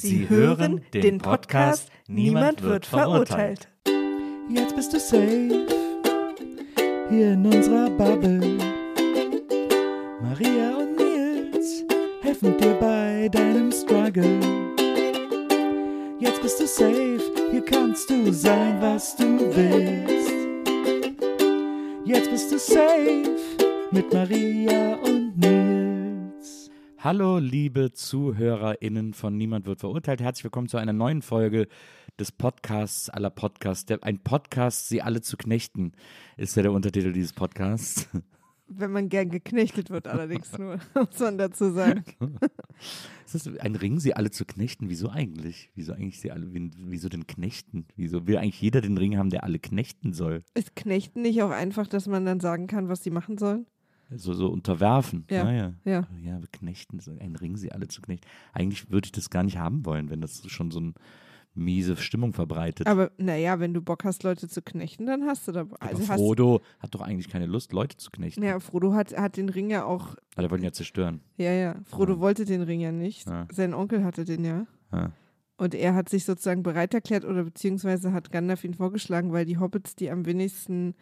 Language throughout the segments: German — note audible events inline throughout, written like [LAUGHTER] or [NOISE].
Sie hören den Podcast Niemand wird verurteilt. Jetzt bist du safe hier in unserer Bubble. Maria und Nils helfen dir bei deinem Struggle. Jetzt bist du safe, hier kannst du sein, was du willst. Jetzt bist du safe mit Maria und Nils. Hallo, liebe ZuhörerInnen von Niemand wird verurteilt. Herzlich willkommen zu einer neuen Folge des Podcasts aller Podcasts. Der, ein Podcast, sie alle zu knechten, ist ja der Untertitel dieses Podcasts. Wenn man gern geknechtet wird, allerdings nur, [LAUGHS] muss man dazu sagen. [LAUGHS] Ist das ein Ring, sie alle zu knechten? Wieso eigentlich? Wieso eigentlich sie alle, wieso den Knechten? Wieso will eigentlich jeder den Ring haben, der alle knechten soll? Ist Knechten nicht auch einfach, dass man dann sagen kann, was sie machen sollen? So, so unterwerfen. Ja, Naja. ja. Ja, beknechten, so ein Ring, sie alle zu knechten. Eigentlich würde ich das gar nicht haben wollen, wenn das schon so eine miese Stimmung verbreitet. Aber naja, wenn du Bock hast, Leute zu knechten, dann hast du da. Aber Also hast, Frodo hat doch eigentlich keine Lust, Leute zu knechten. ja, Frodo hat, hat den Ring ja auch. Aber der wollte ihn ja zerstören. Ja, ja. Frodo Ja. wollte den Ring ja nicht. Ja. Sein Onkel hatte den ja. Ja. Und er hat sich sozusagen bereit erklärt oder beziehungsweise hat Gandalf ihn vorgeschlagen, weil die Hobbits die am wenigsten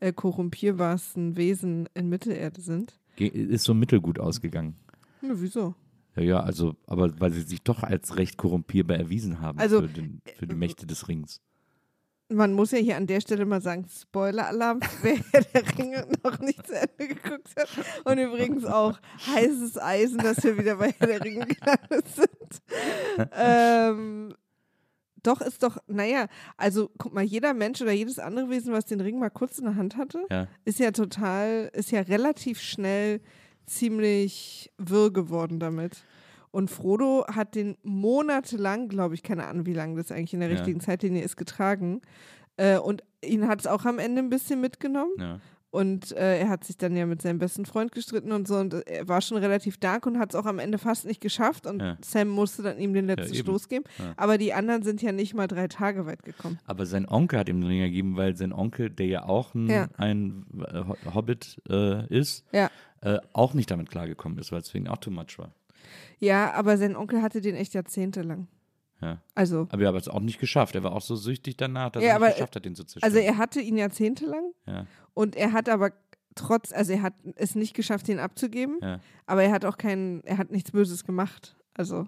äh, korrumpierbarsten Wesen in Mittelerde sind. Ge- Ist so mittelgut ausgegangen. Ja, wieso? Ja, ja, also, aber weil sie sich doch als recht korrumpierbar erwiesen haben Also, für, den, für die Mächte des Rings. Man muss ja hier an der Stelle mal sagen, Spoiler-Alarm, [LAUGHS] wer der Ringe noch nicht zu Ende geguckt hat. Und übrigens auch heißes Eisen, dass wir wieder bei Herr der Ringe gelandet sind. [LAUGHS] ähm, doch, ist doch, naja, also guck mal, jeder Mensch oder jedes andere Wesen, was den Ring mal kurz in der Hand hatte, Ja. ist ja total, ist ja relativ schnell ziemlich wirr geworden damit. Und Frodo hat den monatelang, glaube ich, keine Ahnung, wie lange das eigentlich in der Ja. richtigen Zeitlinie ist, getragen. Äh, und ihn hat es auch am Ende ein bisschen mitgenommen. Ja. Und äh, er hat sich dann ja mit seinem besten Freund gestritten und so. Und äh, er war schon relativ dark und hat es auch am Ende fast nicht geschafft. Und Ja. Sam musste dann ihm den letzten eben. Stoß geben. Ja. Aber die anderen sind ja nicht mal drei Tage weit gekommen. Aber sein Onkel hat ihm den Ring gegeben, weil sein Onkel, der ja auch ein, Ja. ein äh, Ho- Hobbit äh, ist, Ja. äh, auch nicht damit klargekommen ist, weil es für ihn auch too much war. Ja, aber sein Onkel hatte den echt jahrzehntelang. Ja. Also, Aber er hat es auch nicht geschafft. Er war auch so süchtig danach, dass Ja, er nicht geschafft hat, den zu zerstören. also er hatte ihn jahrzehntelang ja, und er hat aber trotz, also er hat es nicht geschafft, ihn abzugeben, ja. aber er hat auch keinen, er hat nichts Böses gemacht. Also,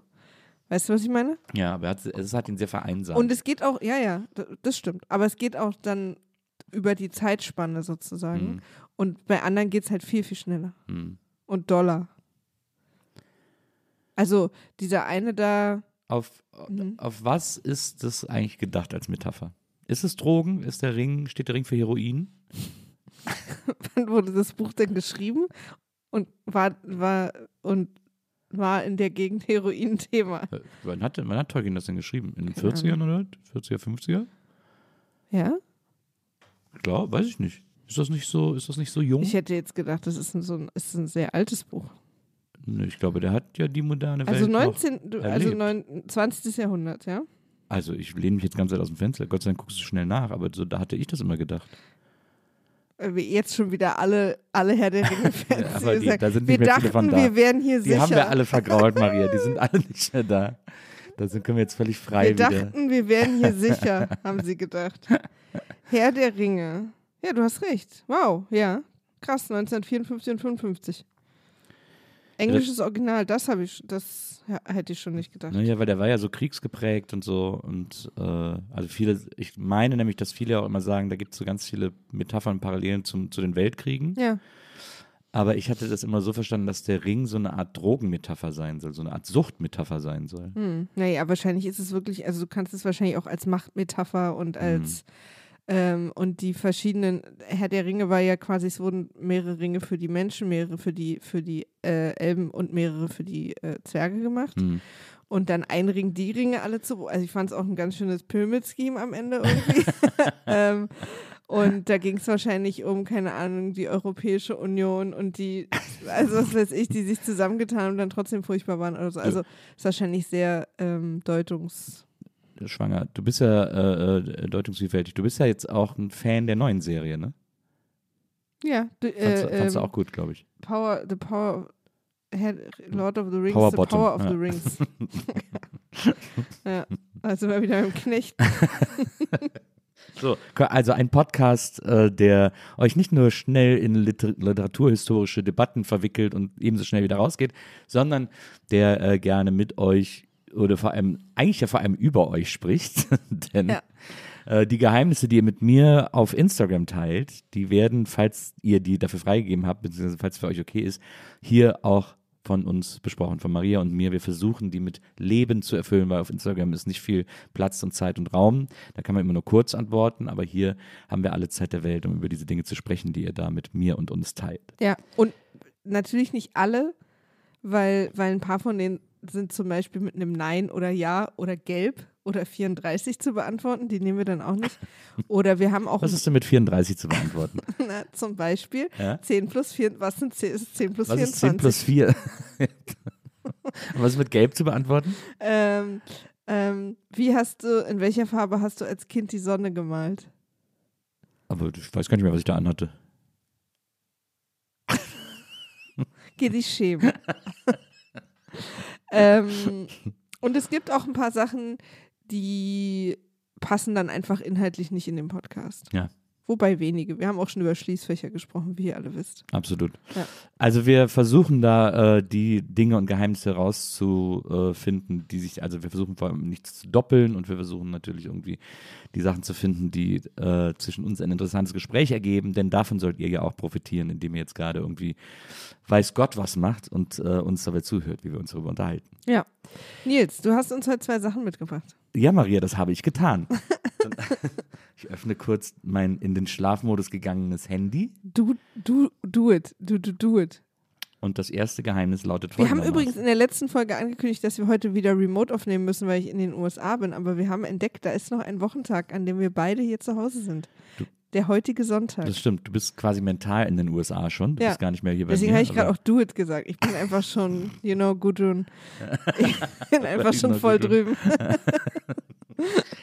weißt du, was ich meine? ja, aber er hat, es hat ihn sehr vereinsamt. Und es geht auch, ja, ja, das stimmt. Aber es geht auch dann über die Zeitspanne sozusagen. Mhm. Und bei anderen geht es halt viel, viel schneller. Mhm. Und doller. Also dieser eine da, Auf, Mhm. auf was ist das eigentlich gedacht als Metapher? Ist es Drogen? Ist der Ring, steht der Ring für Heroin? [LAUGHS] wann wurde das Buch denn geschrieben? Und war, war, und war in der Gegend Heroin-Thema. Äh, Wann hat, wann hat Tolkien das denn geschrieben? In den Keine 40ern oder? 40er, 50er? Ja? Klar, weiß ich nicht. Ist das nicht so, ist das nicht so jung? Ich hätte jetzt gedacht, das ist ein, so ein, ist ein sehr altes Buch. Nee, ich glaube, der hat ja die moderne Also Welt noch 19, du- also erlebt. neun, 20. Jahrhundert, ja? Also ich lehne mich jetzt ganz weit aus dem Fenster. Gott sei Dank guckst du schnell nach, aber so, da hatte ich das immer gedacht. Wir Jetzt schon wieder alle, alle Herr der Ringe-Fans. [LAUGHS] Ja, die die- da sind wir nicht mehr dachten, von da. wir wären hier Die sicher. haben wir alle vergrault, Maria. Die sind [LAUGHS] alle nicht mehr da. Da sind, können wir jetzt völlig frei wir wieder. dachten, wir wären hier [LAUGHS] sicher, haben sie gedacht. Herr der Ringe. Ja, du hast recht. Wow, ja. Krass, 1954 und 55. Englisches Original, das habe ich, das hätte ich schon nicht gedacht. Naja, weil der war ja so kriegsgeprägt und so. Und äh, also viele, ich meine nämlich, dass viele auch immer sagen, da gibt es so ganz viele Metaphern, Parallelen zum, zu den Weltkriegen. Ja. Aber ich hatte das immer so verstanden, dass der Ring so eine Art Drogenmetapher sein soll, so eine Art Suchtmetapher sein soll. Hm. Naja, wahrscheinlich ist es wirklich, also du kannst es wahrscheinlich auch als Machtmetapher und als ähm, und die verschiedenen, Herr der Ringe war ja quasi, es wurden mehrere Ringe für die Menschen, mehrere für die, für die äh, Elben und mehrere für die äh, Zwerge gemacht. Hm. Und dann ein Ring, die Ringe alle zu. Also ich fand es auch ein ganz schönes Pyramid-Scheme am Ende irgendwie. [LAUGHS] ähm, und da ging es wahrscheinlich um, keine Ahnung, die Europäische Union und die, also was weiß ich, die sich zusammengetan und dann trotzdem furchtbar waren oder so. Also ist wahrscheinlich sehr ähm, deutungs. Schwanger. Du bist ja äh, äh, deutungsvielfältig. Du bist ja jetzt auch ein Fan der neuen Serie, ne? Ja, du, Fandst, äh, fandst du ähm, auch gut, glaube ich. Power, the Power, Herr, Lord of the Rings, Power the Bottom, Power of ja. the Rings. [LAUGHS] [LAUGHS] ja, also mal wieder im Knecht. [LAUGHS] So, also ein Podcast, äh, der euch nicht nur schnell in liter literaturhistorische Debatten verwickelt und ebenso schnell wieder rausgeht, sondern der äh, gerne mit euch oder vor allem, eigentlich ja vor allem über euch spricht. [LAUGHS] Denn Ja. äh, die Geheimnisse, die ihr mit mir auf Instagram teilt, die werden, falls ihr die dafür freigegeben habt, beziehungsweise falls es für euch okay ist, hier auch von uns besprochen, von Maria und mir. Wir versuchen, die mit Leben zu erfüllen, weil auf Instagram ist nicht viel Platz und Zeit und Raum. Da kann man immer nur kurz antworten, aber hier haben wir alle Zeit der Welt, um über diese Dinge zu sprechen, die ihr da mit mir und uns teilt. Ja, und natürlich nicht alle, weil, weil ein paar von denen sind zum Beispiel mit einem Nein oder Ja oder Gelb oder 34 zu beantworten. Die nehmen wir dann auch nicht. [LAUGHS] Oder wir haben auch Was ist denn mit 34 zu beantworten? [LAUGHS] na, zum Beispiel Ja? 10 plus 4, was sind 10, ist 10 plus Was 24? ist 10 plus 4? [LAUGHS] Was ist mit Gelb zu beantworten? Ähm, ähm, wie hast du, in welcher Farbe hast du als Kind die Sonne gemalt? Aber ich weiß gar nicht mehr, was ich da anhatte. Geh dich schämen. Ähm, [LAUGHS] und es gibt auch ein paar Sachen, die passen dann einfach inhaltlich nicht in den Podcast. Ja. Wobei wenige. Wir haben auch schon über Schließfächer gesprochen, wie ihr alle wisst. Absolut. Ja. Also wir versuchen da äh, die Dinge und Geheimnisse rauszufinden, die sich, also wir versuchen vor allem nichts zu doppeln und wir versuchen natürlich irgendwie die Sachen zu finden, die äh, zwischen uns ein interessantes Gespräch ergeben, denn davon sollt ihr ja auch profitieren, indem ihr jetzt gerade irgendwie weiß Gott was macht und äh, uns dabei zuhört, wie wir uns darüber unterhalten. Ja. Nils, du hast uns heute zwei Sachen mitgebracht. Ja, Maria, das habe ich getan. [LAUGHS] Dann- [LAUGHS] ich öffne kurz mein in den Schlafmodus gegangenes Handy Du, du, do it. Du, du, do it. und das erste Geheimnis lautet Wir haben übrigens in der letzten Folge angekündigt, dass wir heute wieder remote aufnehmen müssen, weil ich in den USA bin. Aber wir haben entdeckt, da ist noch ein Wochentag, an dem wir beide hier zu Hause sind. Du- Der heutige Sonntag. Das stimmt, du bist quasi mental in den USA schon. Du Ja. bist gar nicht mehr hier bei Deswegen habe ich gerade auch do it gesagt. Ich bin einfach schon, you know, Gudrun. [LAUGHS] Ich bin einfach schon voll drüben. [LAUGHS]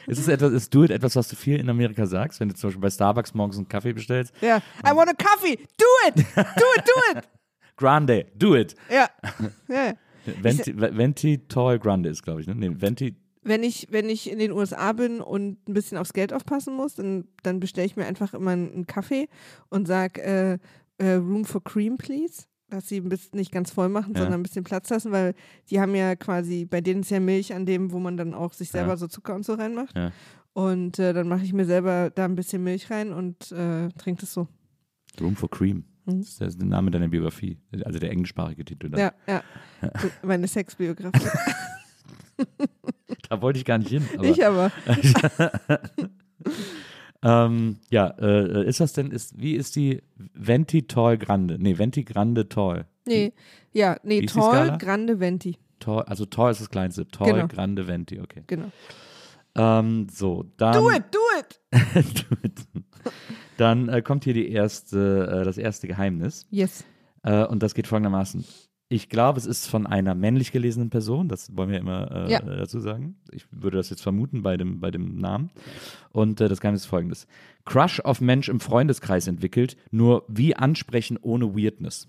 Ist es etwas, ist Do It etwas, was du viel in Amerika sagst, wenn du zum Beispiel bei Starbucks morgens einen Kaffee bestellst? Ja. I want a coffee. Do it. Do it, do it. [LAUGHS] Grande, do it. Ja. ja. Venti, Venti Tall Grande ist, glaube ich, ne? Nee, Venti, Wenn ich, wenn ich in den USA bin und ein bisschen aufs Geld aufpassen muss, dann, dann bestelle ich mir einfach immer einen, Kaffee und sage äh, äh, Room for Cream, please. Dass sie ein bisschen nicht ganz voll machen, Ja. sondern ein bisschen Platz lassen, weil die haben ja quasi, bei denen ist ja Milch an dem, wo man dann auch sich selber Ja. so Zucker und so reinmacht. Ja. Und äh, dann mache ich mir selber da ein bisschen Milch rein und äh, trinke das so. Room for Cream. Mhm. Das ist der- Name deiner Biografie, also der englischsprachige Titel. Da, Ja, ja. [LAUGHS] Meine Sexbiografie. [LAUGHS] da wollte ich gar nicht hin. Aber, ich aber. [LAUGHS] ähm, ja, äh, ist das denn, ist, wie ist die Venti Tall Grande? Nee, Venti Grande Tall. Nee, ja, nee, Tall, Skala? Grande, Venti. Tall, also Tall ist das kleinste. Tall, Genau. Grande, Venti, okay. Genau. Ähm, so, dann. Do it, do it! [LAUGHS] Do it. Dann äh, kommt hier die erste, äh, das erste Geheimnis. Yes. Äh, und das geht folgendermaßen. Ich glaube, es ist von einer männlich gelesenen Person, das wollen wir immer äh, Ja. dazu sagen. Ich würde das jetzt vermuten bei dem, bei dem Namen. Und äh, das Geheimnis ist folgendes. Crush auf Mensch im Freundeskreis entwickelt, nur wie ansprechen ohne Weirdness.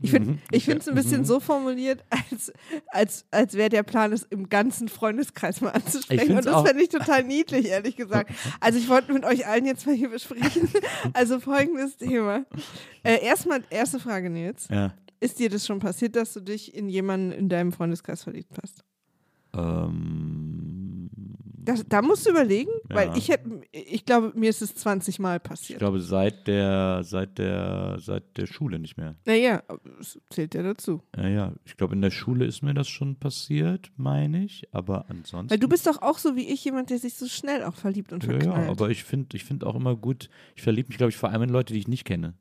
Ich finde ich es ein bisschen so formuliert, als, als, als wäre der Plan, es im ganzen Freundeskreis mal anzusprechen. Und das fände ich total niedlich, ehrlich gesagt. [LAUGHS] Also ich wollte mit euch allen jetzt mal hier besprechen. [LAUGHS] Also folgendes Thema. Äh, erstmal, erste Frage, Nils. Ja. ist dir das schon passiert, dass du dich in jemanden in deinem Freundeskreis verliebt hast? Ähm, Das, da musst du überlegen, Ja. weil ich hätte, ich glaube, mir ist es 20 Mal ich passiert. glaube, seit der, seit der, seit der Schule nicht mehr. Naja, es zählt ja dazu. Ja, ja, ich glaube, in der Schule ist mir das schon passiert, meine ich, aber ansonsten. Weil du bist doch auch so wie ich, jemand, der sich so schnell auch verliebt und ja, verknallt. ja, aber ich finde ich find auch immer gut, ich verliebe mich, glaube ich, vor allem in Leute, die ich nicht kenne.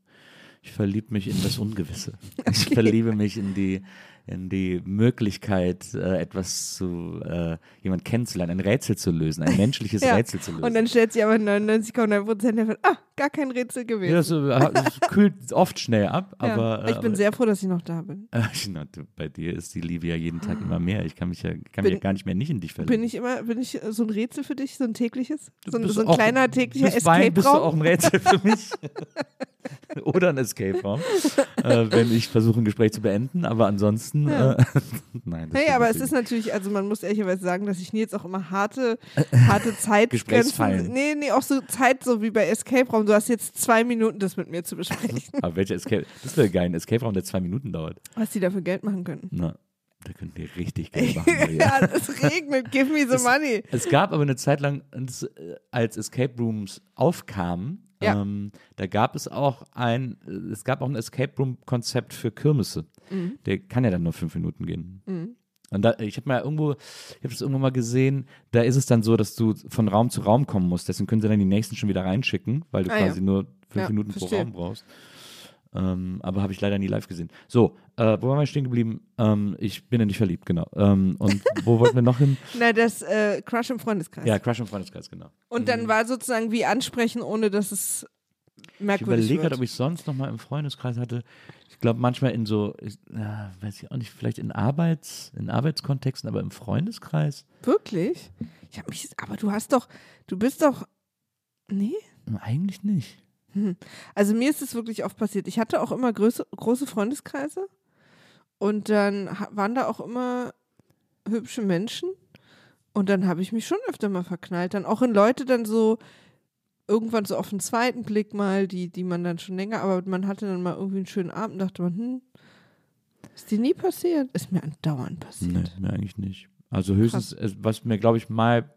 Ich verliebe mich in das Ungewisse. [LAUGHS] Ich verliebe mich in die, in die Möglichkeit, äh, etwas zu, äh, jemand kennenzulernen, ein Rätsel zu lösen, ein [LAUGHS] menschliches Ja, Rätsel zu lösen. und dann stellt sich aber 99,9 Prozent davon, ah, gar kein Rätsel gewesen. ja, das, äh, das kühlt oft schnell ab, Ja, aber. äh, ich bin aber, sehr froh, dass ich noch da bin. [LAUGHS] Äh, na, du, bei dir ist die Liebe ja jeden Tag immer mehr. Ich kann mich ja, kann mich ja Bin- gar nicht mehr nicht in dich verlieben. Bin ich immer, bin ich so ein Rätsel für dich, so ein tägliches? So ein, so ein auch- kleiner täglicher Bisweilen bist du auch Escape-Raum? ein Rätsel für mich. [LAUGHS] Oder ein Escape-Raum, äh, wenn ich versuche, ein Gespräch zu beenden. Aber ansonsten, Ja. äh, [LAUGHS] nein. das Hey, aber es ist natürlich, also man muss ehrlicherweise sagen, dass ich Nils auch immer harte, [LAUGHS] harte Zeitgrenzen, Gesprächsfallen. nee, nee, auch so Zeit, so wie bei Escape Raum. Du hast jetzt zwei Minuten, das mit mir zu besprechen. [LAUGHS] Aber welcher Escape? Das wäre geil, ein Escape-Raum, der zwei Minuten dauert. Was die dafür Geld machen können. Na, da können wir richtig Geld machen. [LAUGHS] Ja, es regnet, give me the Es- money. Es gab aber eine Zeit lang, als, äh, als Escape Rooms aufkamen, Ja. ähm, da gab es auch ein, äh, es gab auch ein Escape Room-Konzept für Kirmesse. Mhm. Der kann ja dann nur fünf Minuten gehen. Und da, ich habe mal irgendwo, ich habe das irgendwo mal gesehen, da ist es dann so, dass du von Raum zu Raum kommen musst. Deswegen können sie dann die nächsten schon wieder reinschicken, weil du Ah, ja. quasi nur fünf Ja, Minuten verstehe. pro Raum brauchst. Ähm, aber habe ich leider nie live gesehen. So, äh, wo waren wir stehen geblieben? Ähm, ich bin ja nicht verliebt, genau. Ähm, und wo wollten wir noch hin? [LAUGHS] Na, das äh, Crush im Freundeskreis. Ja, Crush im Freundeskreis, genau. Und dann war sozusagen wie ansprechen, ohne dass es Ich merkwürdig überlege wird. gerade, ob ich sonst noch mal im Freundeskreis hatte. Ich glaube manchmal in so, ich, ja, weiß ich auch nicht, vielleicht in Arbeits, in Arbeitskontexten, aber im Freundeskreis Wirklich? Ich hab mich, aber du hast doch, du bist doch, nee? eigentlich nicht. Also mir ist es wirklich oft passiert. Ich hatte auch immer große, große Freundeskreise und dann waren da auch immer hübsche Menschen und dann habe ich mich schon öfter mal verknallt. Dann auch in Leute dann so irgendwann so auf den zweiten Blick mal, die, die man dann schon länger, aber man hatte dann mal irgendwie einen schönen Abend und dachte man, hm, ist dir nie passiert? Ist mir andauernd passiert. Nee, mir eigentlich nicht. Also höchstens, äh, was mir, glaube ich, mal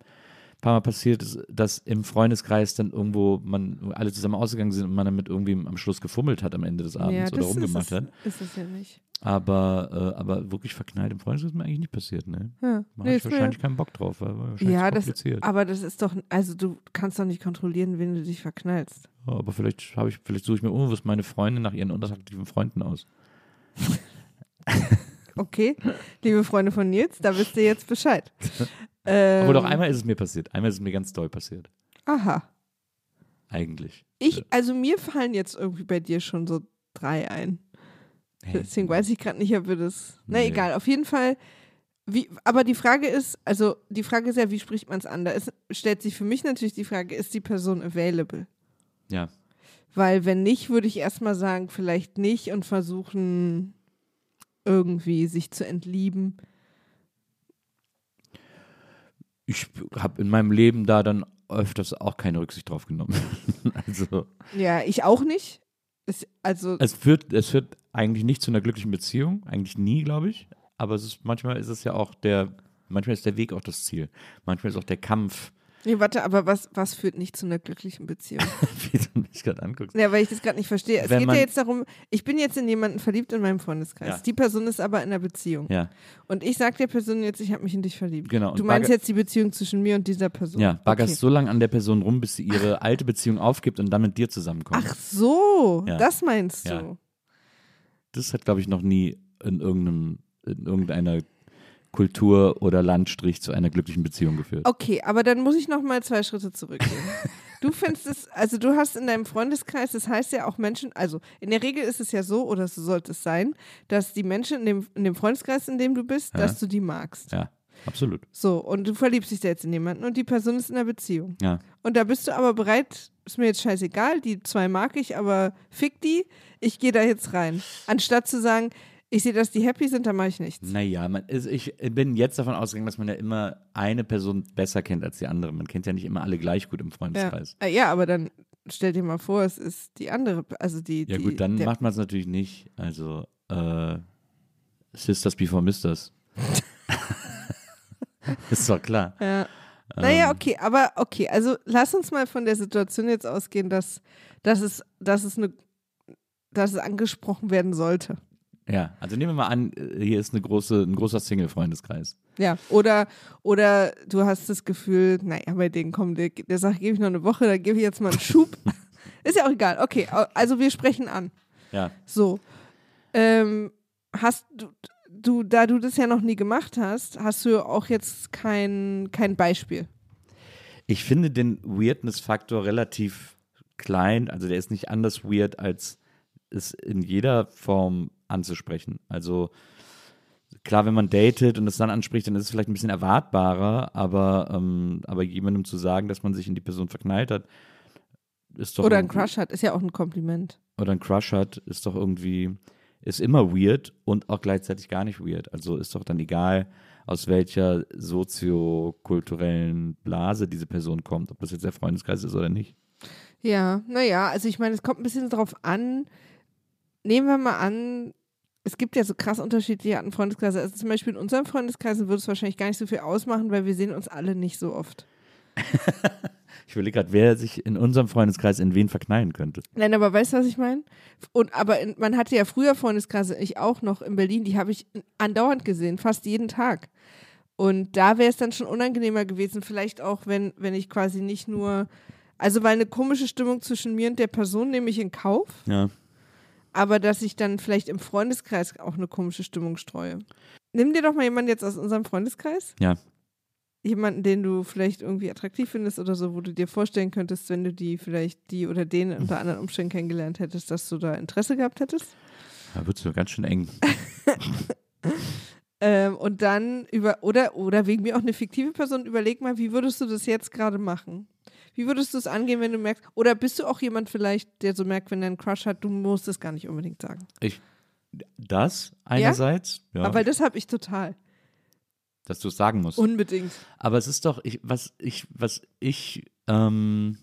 paar Mal passiert dass im Freundeskreis dann irgendwo man alle zusammen ausgegangen sind und man dann mit irgendwem am Schluss gefummelt hat am Ende des Abends ja, oder rumgemacht ist es, hat. ist es ja nicht. Aber, äh, aber wirklich verknallt im Freundeskreis ist mir eigentlich nicht passiert, ne? Ja, Da nee, mir- wahrscheinlich keinen Bock drauf, weil wahrscheinlich ja das, aber das ist doch, also du kannst doch nicht kontrollieren, wen du dich verknallst. Ja, aber vielleicht habe ich, vielleicht suche ich mir unbewusst meine Freunde nach ihren unattraktiven Freunden aus. [LAUGHS] Okay, liebe Freunde von Nils, da wisst ihr jetzt Bescheid. [LAUGHS] Ähm, Aber doch einmal ist es mir passiert. Einmal ist es mir ganz doll passiert. Aha. Eigentlich. Ich, also mir fallen jetzt irgendwie bei dir schon so drei ein. Hey, Deswegen weiß ich gerade nicht, ob wir das. Na Nee. egal, auf jeden Fall. Wie, aber die Frage ist, also die Frage ist ja, wie spricht man es an? Da ist, stellt sich für mich natürlich die Frage, ist die Person available? Ja. Weil wenn nicht, würde ich erstmal sagen, vielleicht nicht und versuchen irgendwie sich zu entlieben. Ich habe in meinem Leben da dann öfters auch keine Rücksicht drauf genommen. [LAUGHS] also Ja, ich auch nicht. Es, also es führt, es führt eigentlich nicht zu einer glücklichen Beziehung, eigentlich nie, glaube ich. Aber es ist, manchmal ist es ja auch der, manchmal ist der Weg auch das Ziel. Manchmal ist auch der Kampf, Nee, warte, aber was, was führt nicht zu einer glücklichen Beziehung? [LAUGHS] wie du mich gerade anguckst. ja, weil ich das gerade nicht verstehe. Es Wenn geht ja jetzt darum, ich bin jetzt in jemanden verliebt in meinem Freundeskreis. Ja. Die Person ist aber in einer Beziehung. Ja, Und ich sag der Person jetzt, ich habe mich in dich verliebt. Genau, Du meinst jetzt die Beziehung zwischen mir und dieser Person. ja baggerst okay. so lange an der Person rum, bis sie ihre alte Beziehung aufgibt und dann mit dir zusammenkommt. Ach so, Ja. das meinst du. Das hat, glaube ich, noch nie in irgendeinem, in irgendeiner Kultur oder Landstrich zu einer glücklichen Beziehung geführt. Okay, aber dann muss ich noch mal zwei Schritte zurückgehen. Du findest es, also du hast in deinem Freundeskreis, das heißt ja auch Menschen, also in der Regel ist es ja so, oder so sollte es sein, dass die Menschen in dem, in dem Freundeskreis, in dem du bist, Ja. dass du die magst. Ja, absolut. So, und du verliebst dich da jetzt in jemanden und die Person ist in einer Beziehung. Ja. Und da bist du aber bereit, ist mir jetzt scheißegal, die zwei mag ich, aber fick die, ich gehe da jetzt rein. Anstatt zu sagen, ich sehe, dass die happy sind, dann mache ich nichts. Naja, man, ist- ich bin jetzt davon ausgegangen, dass man ja immer eine Person besser kennt als die andere. Man kennt ja nicht immer alle gleich gut im Ja. Freundeskreis. Äh, ja, aber dann stell dir mal vor, es ist die andere, also die. Ja, die, gut, dann der, macht man es natürlich nicht. Also, äh, Sisters Before Misters. [LAUGHS] ist doch klar. Ja. Naja, Ähm, okay, aber okay, also lass uns mal von der Situation jetzt ausgehen, dass, dass, es, dass, es, eine, dass es angesprochen werden sollte. Ja, also nehmen wir mal an, äh, hier ist eine große, ein großer Single-Freundeskreis. Ja, oder, oder du hast das Gefühl, naja, bei denen kommt der, der Sache gebe ich noch eine Woche, da gebe ich jetzt mal einen Schub. [LAUGHS] Ist ja auch egal. Okay, also wir sprechen an. Ja. So. Ähm, hast du, du, da du das ja noch nie gemacht hast, hast du auch jetzt kein, kein Beispiel. Ich finde den Weirdness-Faktor relativ klein. Also der ist nicht anders weird, als es in jeder Form anzusprechen. Also klar, wenn man datet und es dann anspricht, dann ist es vielleicht ein bisschen erwartbarer, aber, ähm, aber jemandem zu sagen, dass man sich in die Person verknallt hat, ist doch Oder ein Crush hat, ist ja auch ein Kompliment. oder einen Crush hat, ist doch irgendwie, ist immer weird und auch gleichzeitig gar nicht weird. Also ist doch dann egal, aus welcher soziokulturellen Blase diese Person kommt, ob das jetzt der Freundeskreis ist oder nicht. Ja, naja, also ich meine, es kommt ein bisschen drauf an. Nehmen wir mal an, es gibt ja so krass unterschiedliche Arten Freundeskreise. Also zum Beispiel in unserem Freundeskreis würde es wahrscheinlich gar nicht so viel ausmachen, weil wir sehen uns alle nicht so oft. [LAUGHS] Ich überlege gerade, wer sich in unserem Freundeskreis in wen verknallen könnte. Nein, aber weißt du, was ich meine? Und aber in, man hatte ja früher Freundeskreise, ich auch noch in Berlin, die habe ich andauernd gesehen, fast jeden Tag. Und da wäre es dann schon unangenehmer gewesen, vielleicht auch, wenn, wenn ich quasi nicht nur, also weil eine komische Stimmung zwischen mir und der Person nehme ich in Kauf, Ja. Aber dass ich dann vielleicht im Freundeskreis auch eine komische Stimmung streue. Nimm dir doch mal jemanden jetzt aus unserem Freundeskreis. Ja. Jemanden, den du vielleicht irgendwie attraktiv findest oder so, wo du dir vorstellen könntest, wenn du die vielleicht die oder den unter anderen Umständen kennengelernt hättest, dass du da Interesse gehabt hättest. Da wird es ja ganz schön eng. [LAUGHS] Ähm, und dann über, oder, oder wegen mir auch eine fiktive Person, überleg mal, wie würdest du das jetzt gerade machen? Wie würdest du es angehen, wenn du merkst, oder bist du auch jemand vielleicht, der so merkt, wenn er einen Crush hat, du musst es gar nicht unbedingt sagen. Ich, das einerseits, ja, Aber das habe ich total. dass du es sagen musst. Unbedingt. Aber es ist doch, ich, was ich, was ich ähm,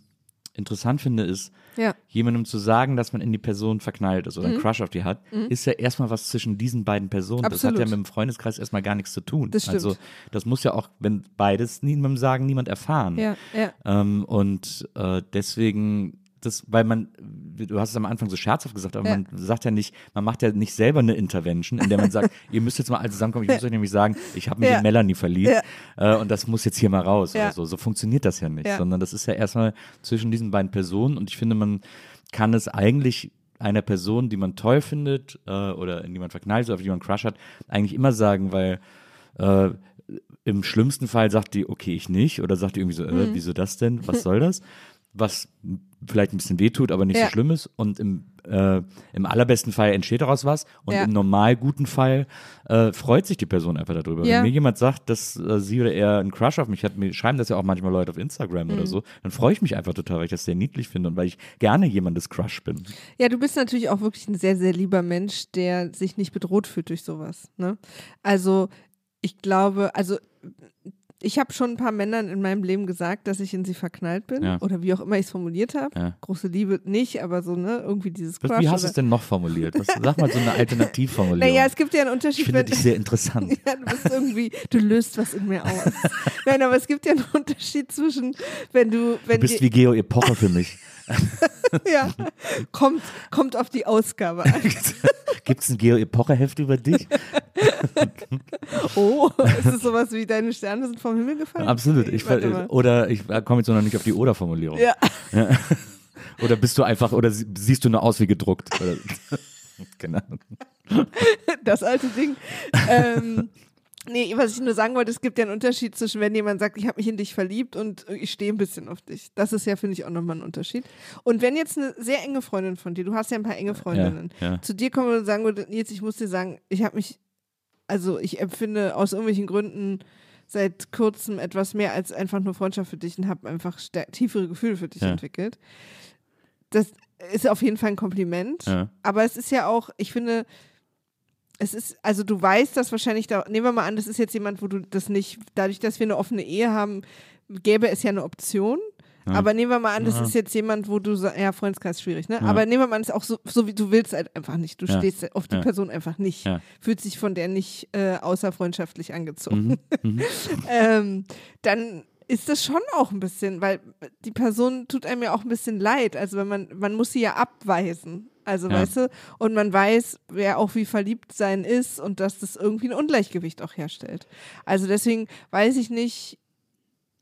interessant finde, ist, Ja. jemandem zu sagen, dass man in die Person verknallt ist Mhm. oder einen Crush auf die hat, ist ja erstmal was zwischen diesen beiden Personen. Das Absolut. hat ja mit dem Freundeskreis erstmal gar nichts zu tun. Das. Also das muss ja auch, wenn beides niemandem sagen, niemand erfahren. Ja, ja. Ähm, und äh, deswegen, das, weil man, du hast es am Anfang so scherzhaft gesagt, aber Ja. man sagt ja nicht, man macht ja nicht selber eine Intervention, in der man sagt, [LAUGHS] ihr müsst jetzt mal alle zusammenkommen, ich muss euch nämlich sagen, ich habe mich Ja. in Melanie verliebt äh, und das muss jetzt hier mal raus Ja. oder so. So funktioniert das ja nicht, Ja. sondern das ist ja erstmal zwischen diesen beiden Personen und ich finde, man kann es eigentlich einer Person, die man toll findet äh, oder in die man verknallt ist, oder auf die man einen Crush hat, eigentlich immer sagen, weil äh, im schlimmsten Fall sagt die, okay, ich nicht, oder sagt die irgendwie so, äh, Mhm. wieso das denn? Was soll das? Was vielleicht ein bisschen wehtut, aber nicht Ja. so schlimm ist. Und im, äh, im allerbesten Fall entsteht daraus was. Und Ja. im normal guten Fall äh, freut sich die Person einfach darüber. Ja. Wenn mir jemand sagt, dass äh, sie oder er einen Crush auf mich hat, mir schreiben das ja auch manchmal Leute auf Instagram Mhm. oder so, dann freue ich mich einfach total, weil ich das sehr niedlich finde und weil ich gerne jemandes Crush bin. Ja, du bist natürlich auch wirklich ein sehr, sehr lieber Mensch, der sich nicht bedroht fühlt durch sowas. Ne? Also, ich glaube, also ich habe schon ein paar Männern in meinem Leben gesagt, dass ich in sie verknallt bin. Ja. Oder wie auch immer ich es formuliert habe. Ja. Große Liebe nicht, aber so, ne, irgendwie dieses Crush. wie hast du es denn noch formuliert? Was, sag mal so eine Alternativformulierung. Naja, es gibt ja einen ich Unterschied, finde wenn, dich sehr interessant. [LAUGHS] ja, du bist irgendwie, du löst was in mir aus. [LAUGHS] Nein, aber es gibt ja einen Unterschied zwischen, wenn du, wenn Du bist wie Geo Epoche für mich. [LAUGHS] ja, kommt, kommt auf die Ausgabe an. [LAUGHS] Gibt es ein Geo Epoche Heft über dich? [LAUGHS] Oh, ist es sowas wie deine Sterne sind vom Himmel gefallen? Absolut. Ich, oder ich komme jetzt noch nicht auf die Oder-Formulierung. Ja. Oder bist du einfach, oder sie- siehst du nur aus wie gedruckt? Genau. das alte Ding. ähm, nee, was ich nur sagen wollte, es gibt ja einen Unterschied zwischen, wenn jemand sagt, ich habe mich in dich verliebt und ich stehe ein bisschen auf dich. Das ist ja, finde ich, auch nochmal ein Unterschied. Und wenn jetzt eine sehr enge Freundin von dir, du hast ja ein paar enge Freundinnen, Ja, ja. zu dir kommen und sagen würde, Nils, ich muss dir sagen, ich habe mich, also ich empfinde aus irgendwelchen Gründen seit kurzem etwas mehr als einfach nur Freundschaft für dich und habe einfach tiefere Gefühle für dich Ja. entwickelt. Das ist auf jeden Fall ein Kompliment. Aber es ist ja auch, ich finde, es ist, also du weißt das wahrscheinlich, da, nehmen wir mal an, das ist jetzt jemand, wo du das nicht, dadurch, dass wir eine offene Ehe haben, gäbe es ja eine Option. Aber nehmen wir mal an, das ist jetzt jemand, wo du ja Freundeskreis ist schwierig, ne? Aber nehmen wir mal an, das ist auch so, so wie du willst halt einfach nicht. Du Ja. stehst auf die Ja. Person einfach nicht. Ja. Fühlt sich von der nicht äh, außerfreundschaftlich angezogen. [LAUGHS] Mhm. ähm, dann ist das schon auch ein bisschen, weil die Person tut einem ja auch ein bisschen leid. Also wenn man, man muss sie ja abweisen. Also Ja. weißt du, und man weiß, wer auch wie verliebt sein ist und dass das irgendwie ein Ungleichgewicht auch herstellt. Also deswegen weiß ich nicht,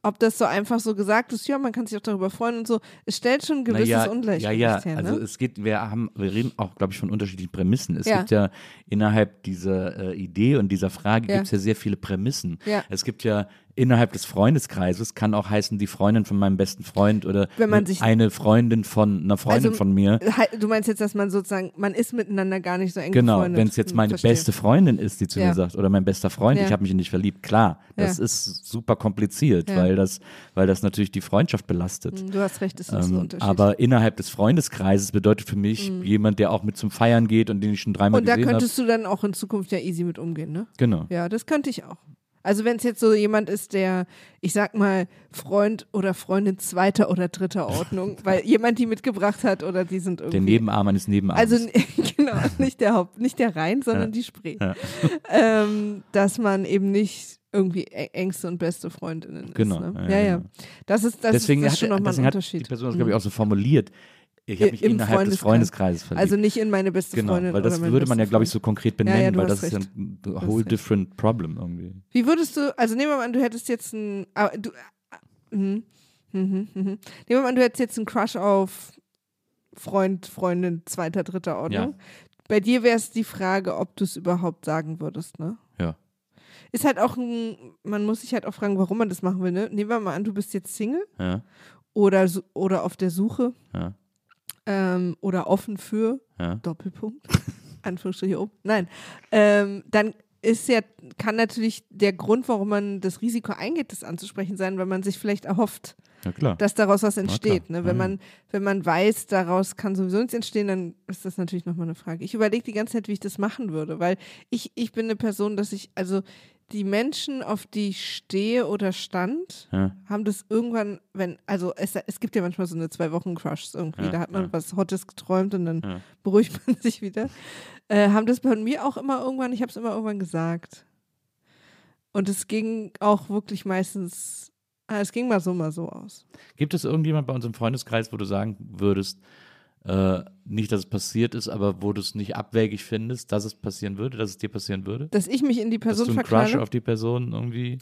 ob das so einfach so gesagt ist, ja, man kann sich auch darüber freuen und so. Es stellt schon ein gewisses ja, Ungleichgewicht ja, ja. her. Also ne? es geht, wir haben, wir reden auch, glaube ich, von unterschiedlichen Prämissen. Es Ja. gibt ja innerhalb dieser äh, Idee und dieser Frage Ja. gibt es ja sehr viele Prämissen. Ja. Es gibt ja innerhalb des Freundeskreises, kann auch heißen, die Freundin von meinem besten Freund oder Wenn man sich- eine Freundin von einer Freundin Also, von mir. Halt, Du meinst jetzt, dass man sozusagen, man ist miteinander gar nicht so eng Genau, wenn es jetzt meine verstehe. beste Freundin ist, die zu Ja. mir sagt, oder mein bester Freund, Ja. ich habe mich in dich verliebt, klar, das Ja. ist super kompliziert, weil das, weil das natürlich die Freundschaft belastet. Hm, Du hast recht, das ist ein Ähm, Unterschied. aber innerhalb des Freundeskreises bedeutet für mich jemand, der auch mit zum Feiern geht und den ich schon dreimal und da gesehen habe. könntest du dann auch in Zukunft ja easy mit umgehen, ne? Genau. Ja, das könnte ich auch. Also wenn es jetzt so jemand ist, der, ich sag mal, Freund oder Freundin zweiter oder dritter Ordnung, [LAUGHS] weil jemand die mitgebracht hat oder die sind irgendwie. Der Nebenarm eines Nebenarms. also [LAUGHS] genau, nicht der Haupt, nicht der Rhein, sondern die Spree. Ja. [LAUGHS] Ähm, dass man eben nicht irgendwie ä- engste und beste Freundinnen Genau, ist. Ne? ja, Ja, ja. genau. Das ist, das deswegen ist, das schon nochmal ein deswegen hat die Unterschied. Person das, glaube ich, auch so formuliert. Ich habe mich innerhalb des Freundeskreis. Freundeskreises verliebt. Also nicht in meine beste genau, Freundin. weil das würde man ja, glaube ich, so konkret Ja, benennen, ja, du weil das ist ja recht. ein whole recht. different problem irgendwie. Wie würdest du, also nehmen wir mal an, du hättest jetzt ein, ah, du, ah, mhm, mhm, mhm. nehmen wir mal an, du hättest jetzt einen Crush auf Freund, Freundin zweiter, dritter Ordnung. Ja. Bei dir wäre es die Frage, ob du es überhaupt sagen würdest, ne? Ja. Ist halt auch ein, man muss sich halt auch fragen, warum man das machen will, ne? Nehmen wir mal an, du bist jetzt Single Ja, oder, oder auf der Suche ja, ähm, oder offen für, ja. Doppelpunkt, [LAUGHS] Anführungsstriche oben. Nein, ähm, dann ist ja, kann natürlich der Grund, warum man das Risiko eingeht, das anzusprechen sein, weil man sich vielleicht erhofft, Ja, klar. dass daraus was entsteht. Ne? Wenn, Ja, ja. man, wenn man weiß, daraus kann sowieso nichts entstehen, dann ist das natürlich nochmal eine Frage. Ich überlege die ganze Zeit, wie ich das machen würde, weil ich, ich bin eine Person, dass ich, also die Menschen, auf die ich stehe oder stand, Ja. haben das irgendwann, wenn, also es, es gibt ja manchmal so eine zwei Wochen Crushs irgendwie, Ja, da hat man ja. was Hottes geträumt und dann Ja. beruhigt [LAUGHS] man sich wieder. Äh, haben das bei mir auch immer irgendwann, ich habe es immer irgendwann gesagt. Und es ging auch wirklich meistens, ah, es ging mal so, mal so aus. Gibt es irgendjemand bei uns im Freundeskreis, wo du sagen würdest, äh, nicht, dass es passiert ist, aber wo du es nicht abwägig findest, dass es passieren würde, dass es dir passieren würde? Dass ich mich in die Dass Person du einen Crush verkleide? auf die Person irgendwie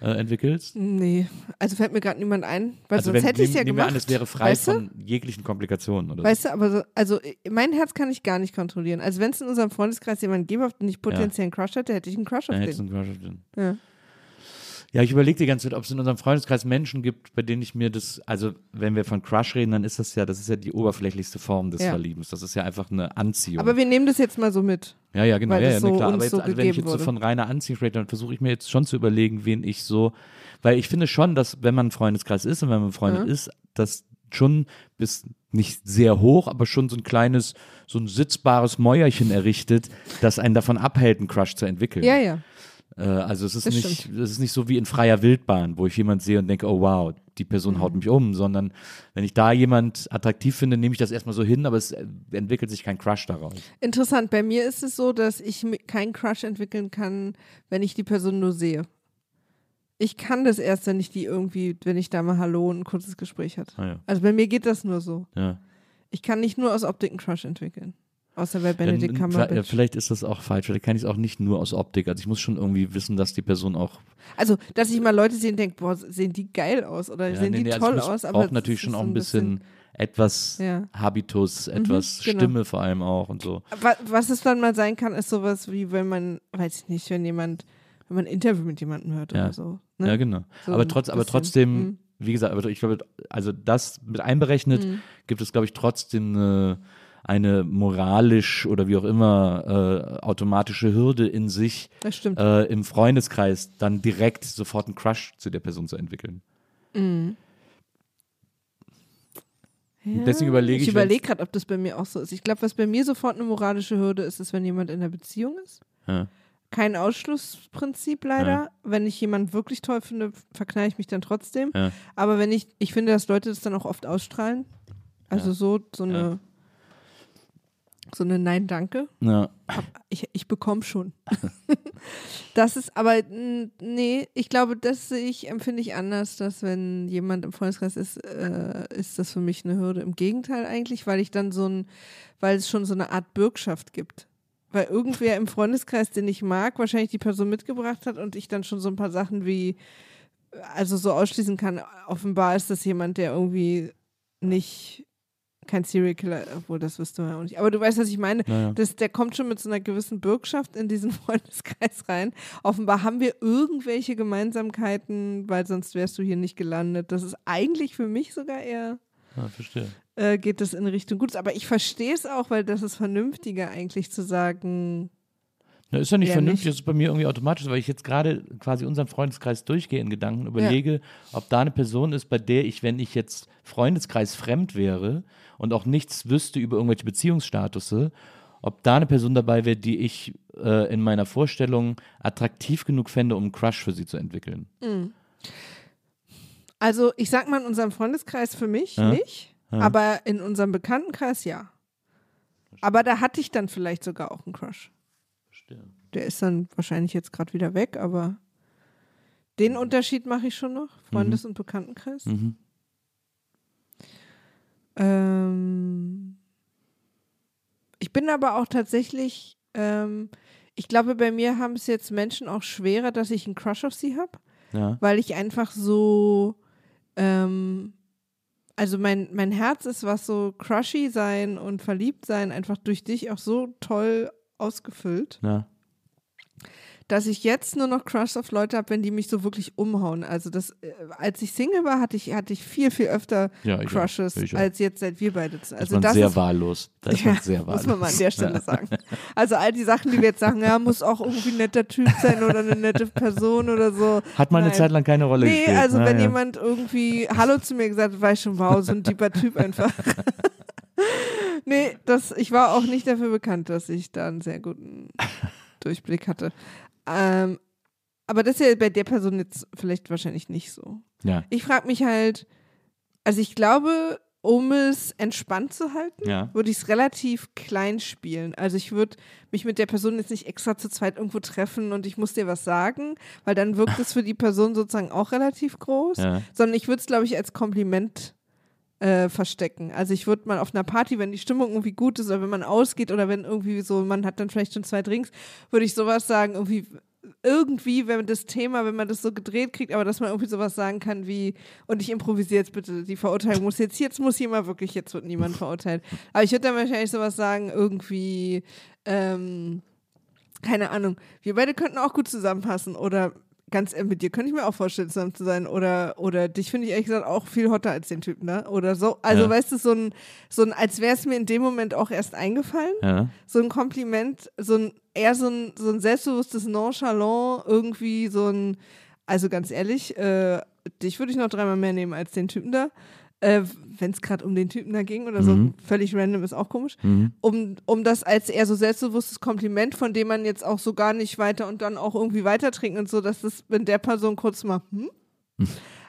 äh, entwickelst? Nee, also fällt mir gerade niemand ein, weil also sonst wenn, hätte ich es nehmen, ja nehmen wir gemacht. an, es wäre frei weißt du? von jeglichen Komplikationen oder Weißt du, aber so, also äh, mein Herz kann ich gar nicht kontrollieren. Also wenn es in unserem Freundeskreis jemanden gäbe, auf den ich potenziell einen Crush hätte, hätte ich einen Crush so. auf Dann hättest du den. einen Crush auf den. Ja. Ja, ich überlege die ganze Zeit, ob es in unserem Freundeskreis Menschen gibt, bei denen ich mir das, also wenn wir von Crush reden, dann ist das ja, das ist ja die oberflächlichste Form des Ja. Verliebens. Das ist ja einfach eine Anziehung. Aber wir nehmen das jetzt mal so mit. Ja, ja, genau. Ja, ja, so klar. uns Aber jetzt, so also wenn ich jetzt so von reiner Anziehung rede, dann versuche ich mir jetzt schon zu überlegen, wen ich so, weil ich finde schon, dass wenn man ein Freundeskreis ist und wenn man befreundet Ja. ist, dass schon bis nicht sehr hoch, aber schon so ein kleines, so ein sitzbares Mäuerchen errichtet, das einen davon abhält, einen Crush zu entwickeln. Ja, ja. Äh, also es ist Das nicht, es ist nicht so wie in freier Wildbahn, wo ich jemand sehe und denke, oh wow, die Person Mhm. haut mich um, sondern wenn ich da jemand attraktiv finde, nehme ich das erstmal so hin, aber es entwickelt sich kein Crush daraus. Interessant. Bei mir ist es so, dass ich keinen Crush entwickeln kann, wenn ich die Person nur sehe. Ich kann das erst, wenn ich die irgendwie, wenn ich da mal Hallo und ein kurzes Gespräch hatte. Ah, ja. Also bei mir geht das nur so. Ja. Ich kann nicht nur aus Optik einen Crush entwickeln. Außer bei Benedict ja, Cumberbatch. vielleicht ist das auch falsch. Vielleicht kann ich es auch nicht nur aus Optik. Also ich muss schon irgendwie wissen, dass die Person auch. Also, dass ich mal Leute sehe und denke, boah, sehen die geil aus oder Ja, sehen nee, die nee, also toll muss- aus. Aber braucht es natürlich schon auch ein bisschen, etwas Ja. Habitus, etwas genau. Stimme vor allem auch und so. Wa- Was es dann mal sein kann, ist sowas wie, wenn man, weiß ich nicht, wenn jemand, wenn man ein Interview mit jemandem hört Ja. oder so. Ne? Ja, genau. So aber, trotz, aber bisschen. trotzdem, Mhm. wie gesagt, aber ich glaube, also das mit einberechnet, Mhm. gibt es, glaube ich, trotzdem eine, eine moralisch oder wie auch immer äh, automatische Hürde in sich, äh, im Freundeskreis dann direkt sofort einen Crush zu der Person zu entwickeln. Mhm. Ja, deswegen überlege ich, Ich überlege gerade, ob das bei mir auch so ist. Ich glaube, was bei mir sofort eine moralische Hürde ist, ist, wenn jemand in einer Beziehung ist. Ja. kein Ausschlussprinzip leider. Wenn ich jemanden wirklich toll finde, verknall ich mich dann trotzdem. Ja. Aber wenn ich, ich finde, dass Leute das dann auch oft ausstrahlen. Also Ja. so, so eine, Ja. So eine Nein-Danke. Ja. Ich, ich bekomme schon. [LAUGHS] das ist aber, nee, ich glaube, das sehe ich, empfinde ich anders, dass wenn jemand im Freundeskreis ist, äh, ist das für mich eine Hürde. Im Gegenteil eigentlich, weil ich dann so ein, weil es schon so eine Art Bürgschaft gibt. Weil irgendwer im Freundeskreis, den ich mag, wahrscheinlich die Person mitgebracht hat und ich dann schon so ein paar Sachen wie, also so ausschließen kann, offenbar ist das jemand, der irgendwie nicht kein Serial Killer, obwohl das wüsste man auch nicht. Aber du weißt, was ich meine. Naja. Das, der kommt schon mit so einer gewissen Bürgschaft in diesen [LAUGHS] Freundeskreis rein. Offenbar haben wir irgendwelche Gemeinsamkeiten, weil sonst wärst du hier nicht gelandet. Das ist eigentlich für mich sogar eher, ja, verstehe. äh, geht das in Richtung Gutes. Aber ich verstehe es auch, weil das ist vernünftiger eigentlich zu sagen, Na, ist ja nicht Eher vernünftig, nicht. das ist bei mir irgendwie automatisch, weil ich jetzt gerade quasi unseren Freundeskreis durchgehe in Gedanken, überlege, ob da eine Person ist, bei der ich, wenn ich jetzt Freundeskreis fremd wäre und auch nichts wüsste über irgendwelche Beziehungsstatusse, ob da eine Person dabei wäre, die ich äh, in meiner Vorstellung attraktiv genug fände, um einen Crush für sie zu entwickeln. also ich sag mal in unserem Freundeskreis für mich Ja. nicht, aber in unserem Bekanntenkreis ja. Aber da hatte ich dann vielleicht sogar auch einen Crush. Verstehe. Der ist dann wahrscheinlich jetzt gerade wieder weg, aber den Unterschied mache ich schon noch, Freundes- und Bekanntenkreis. Mhm. Ähm, ich bin aber auch tatsächlich, ähm, ich glaube, bei mir haben es jetzt Menschen auch schwerer, dass ich einen Crush auf sie habe, Ja. weil ich einfach so, ähm, also mein, mein Herz ist, was so crushy sein und verliebt sein, einfach durch dich auch so toll ausgefüllt. Ja. dass ich jetzt nur noch Crush auf Leute habe, wenn die mich so wirklich umhauen. Also das, äh, als ich Single war, hatte ich, hatte ich viel, viel öfter Ja. Crushes, auch. als jetzt seit wir beide Da ist Also man das sehr ist, wahllos. Da ist [LAUGHS] ja, man sehr wahllos. muss man mal an der Stelle [LAUGHS] sagen. Also all die Sachen, die wir jetzt sagen, ja, muss auch irgendwie ein netter Typ sein oder eine nette Person oder so. Hat mal eine Nein. Zeit lang keine Rolle Nee, gespielt. also Na, wenn ja. jemand irgendwie Hallo zu mir gesagt hat, war ich schon, wow, so ein [LAUGHS] tiefer Typ einfach. Nee, das, ich war auch nicht dafür bekannt, dass ich da einen sehr guten Durchblick hatte. Ähm, aber das ist ja bei der Person jetzt vielleicht wahrscheinlich nicht so. Ja. Ich frage mich halt, also ich glaube, um es entspannt zu halten, Ja. würde ich es relativ klein spielen. Also ich würde mich mit der Person jetzt nicht extra zu zweit irgendwo treffen und ich muss dir was sagen, weil dann wirkt es für die Person sozusagen auch relativ groß, Ja. sondern ich würde es, glaube ich, als Kompliment äh, verstecken. Also ich würde mal auf einer Party, wenn die Stimmung irgendwie gut ist oder wenn man ausgeht oder wenn irgendwie so, man hat dann vielleicht schon zwei Drinks, würde ich sowas sagen, irgendwie irgendwie, wenn das Thema, wenn man das so gedreht kriegt, aber dass man irgendwie sowas sagen kann wie, und ich improvisiere jetzt bitte, die Verurteilung muss jetzt, jetzt muss jemand wirklich, jetzt wird niemand verurteilt. Aber ich würde dann wahrscheinlich sowas sagen, irgendwie, ähm, keine Ahnung, wir beide könnten auch gut zusammenpassen oder ganz ehrlich, mit dir könnte ich mir auch vorstellen, zusammen zu sein oder, oder dich finde ich ehrlich gesagt auch viel hotter als den Typen, ne? Oder so, also Ja. weißt du, so ein, so ein, als wäre es mir in dem Moment auch erst eingefallen Ja. so ein Kompliment, so ein eher so ein, so ein selbstbewusstes Nonchalant, irgendwie so ein, also ganz ehrlich, äh, dich würde ich noch dreimal mehr nehmen als den Typen da. Äh, Wenn es gerade um den Typen da ging oder so, Mhm. völlig random ist auch komisch. Mhm. Um, um das als eher so selbstbewusstes Kompliment, von dem man jetzt auch so gar nicht weiter und dann auch irgendwie weiter trinkt und so, dass das, wenn der Person kurz mal, hm?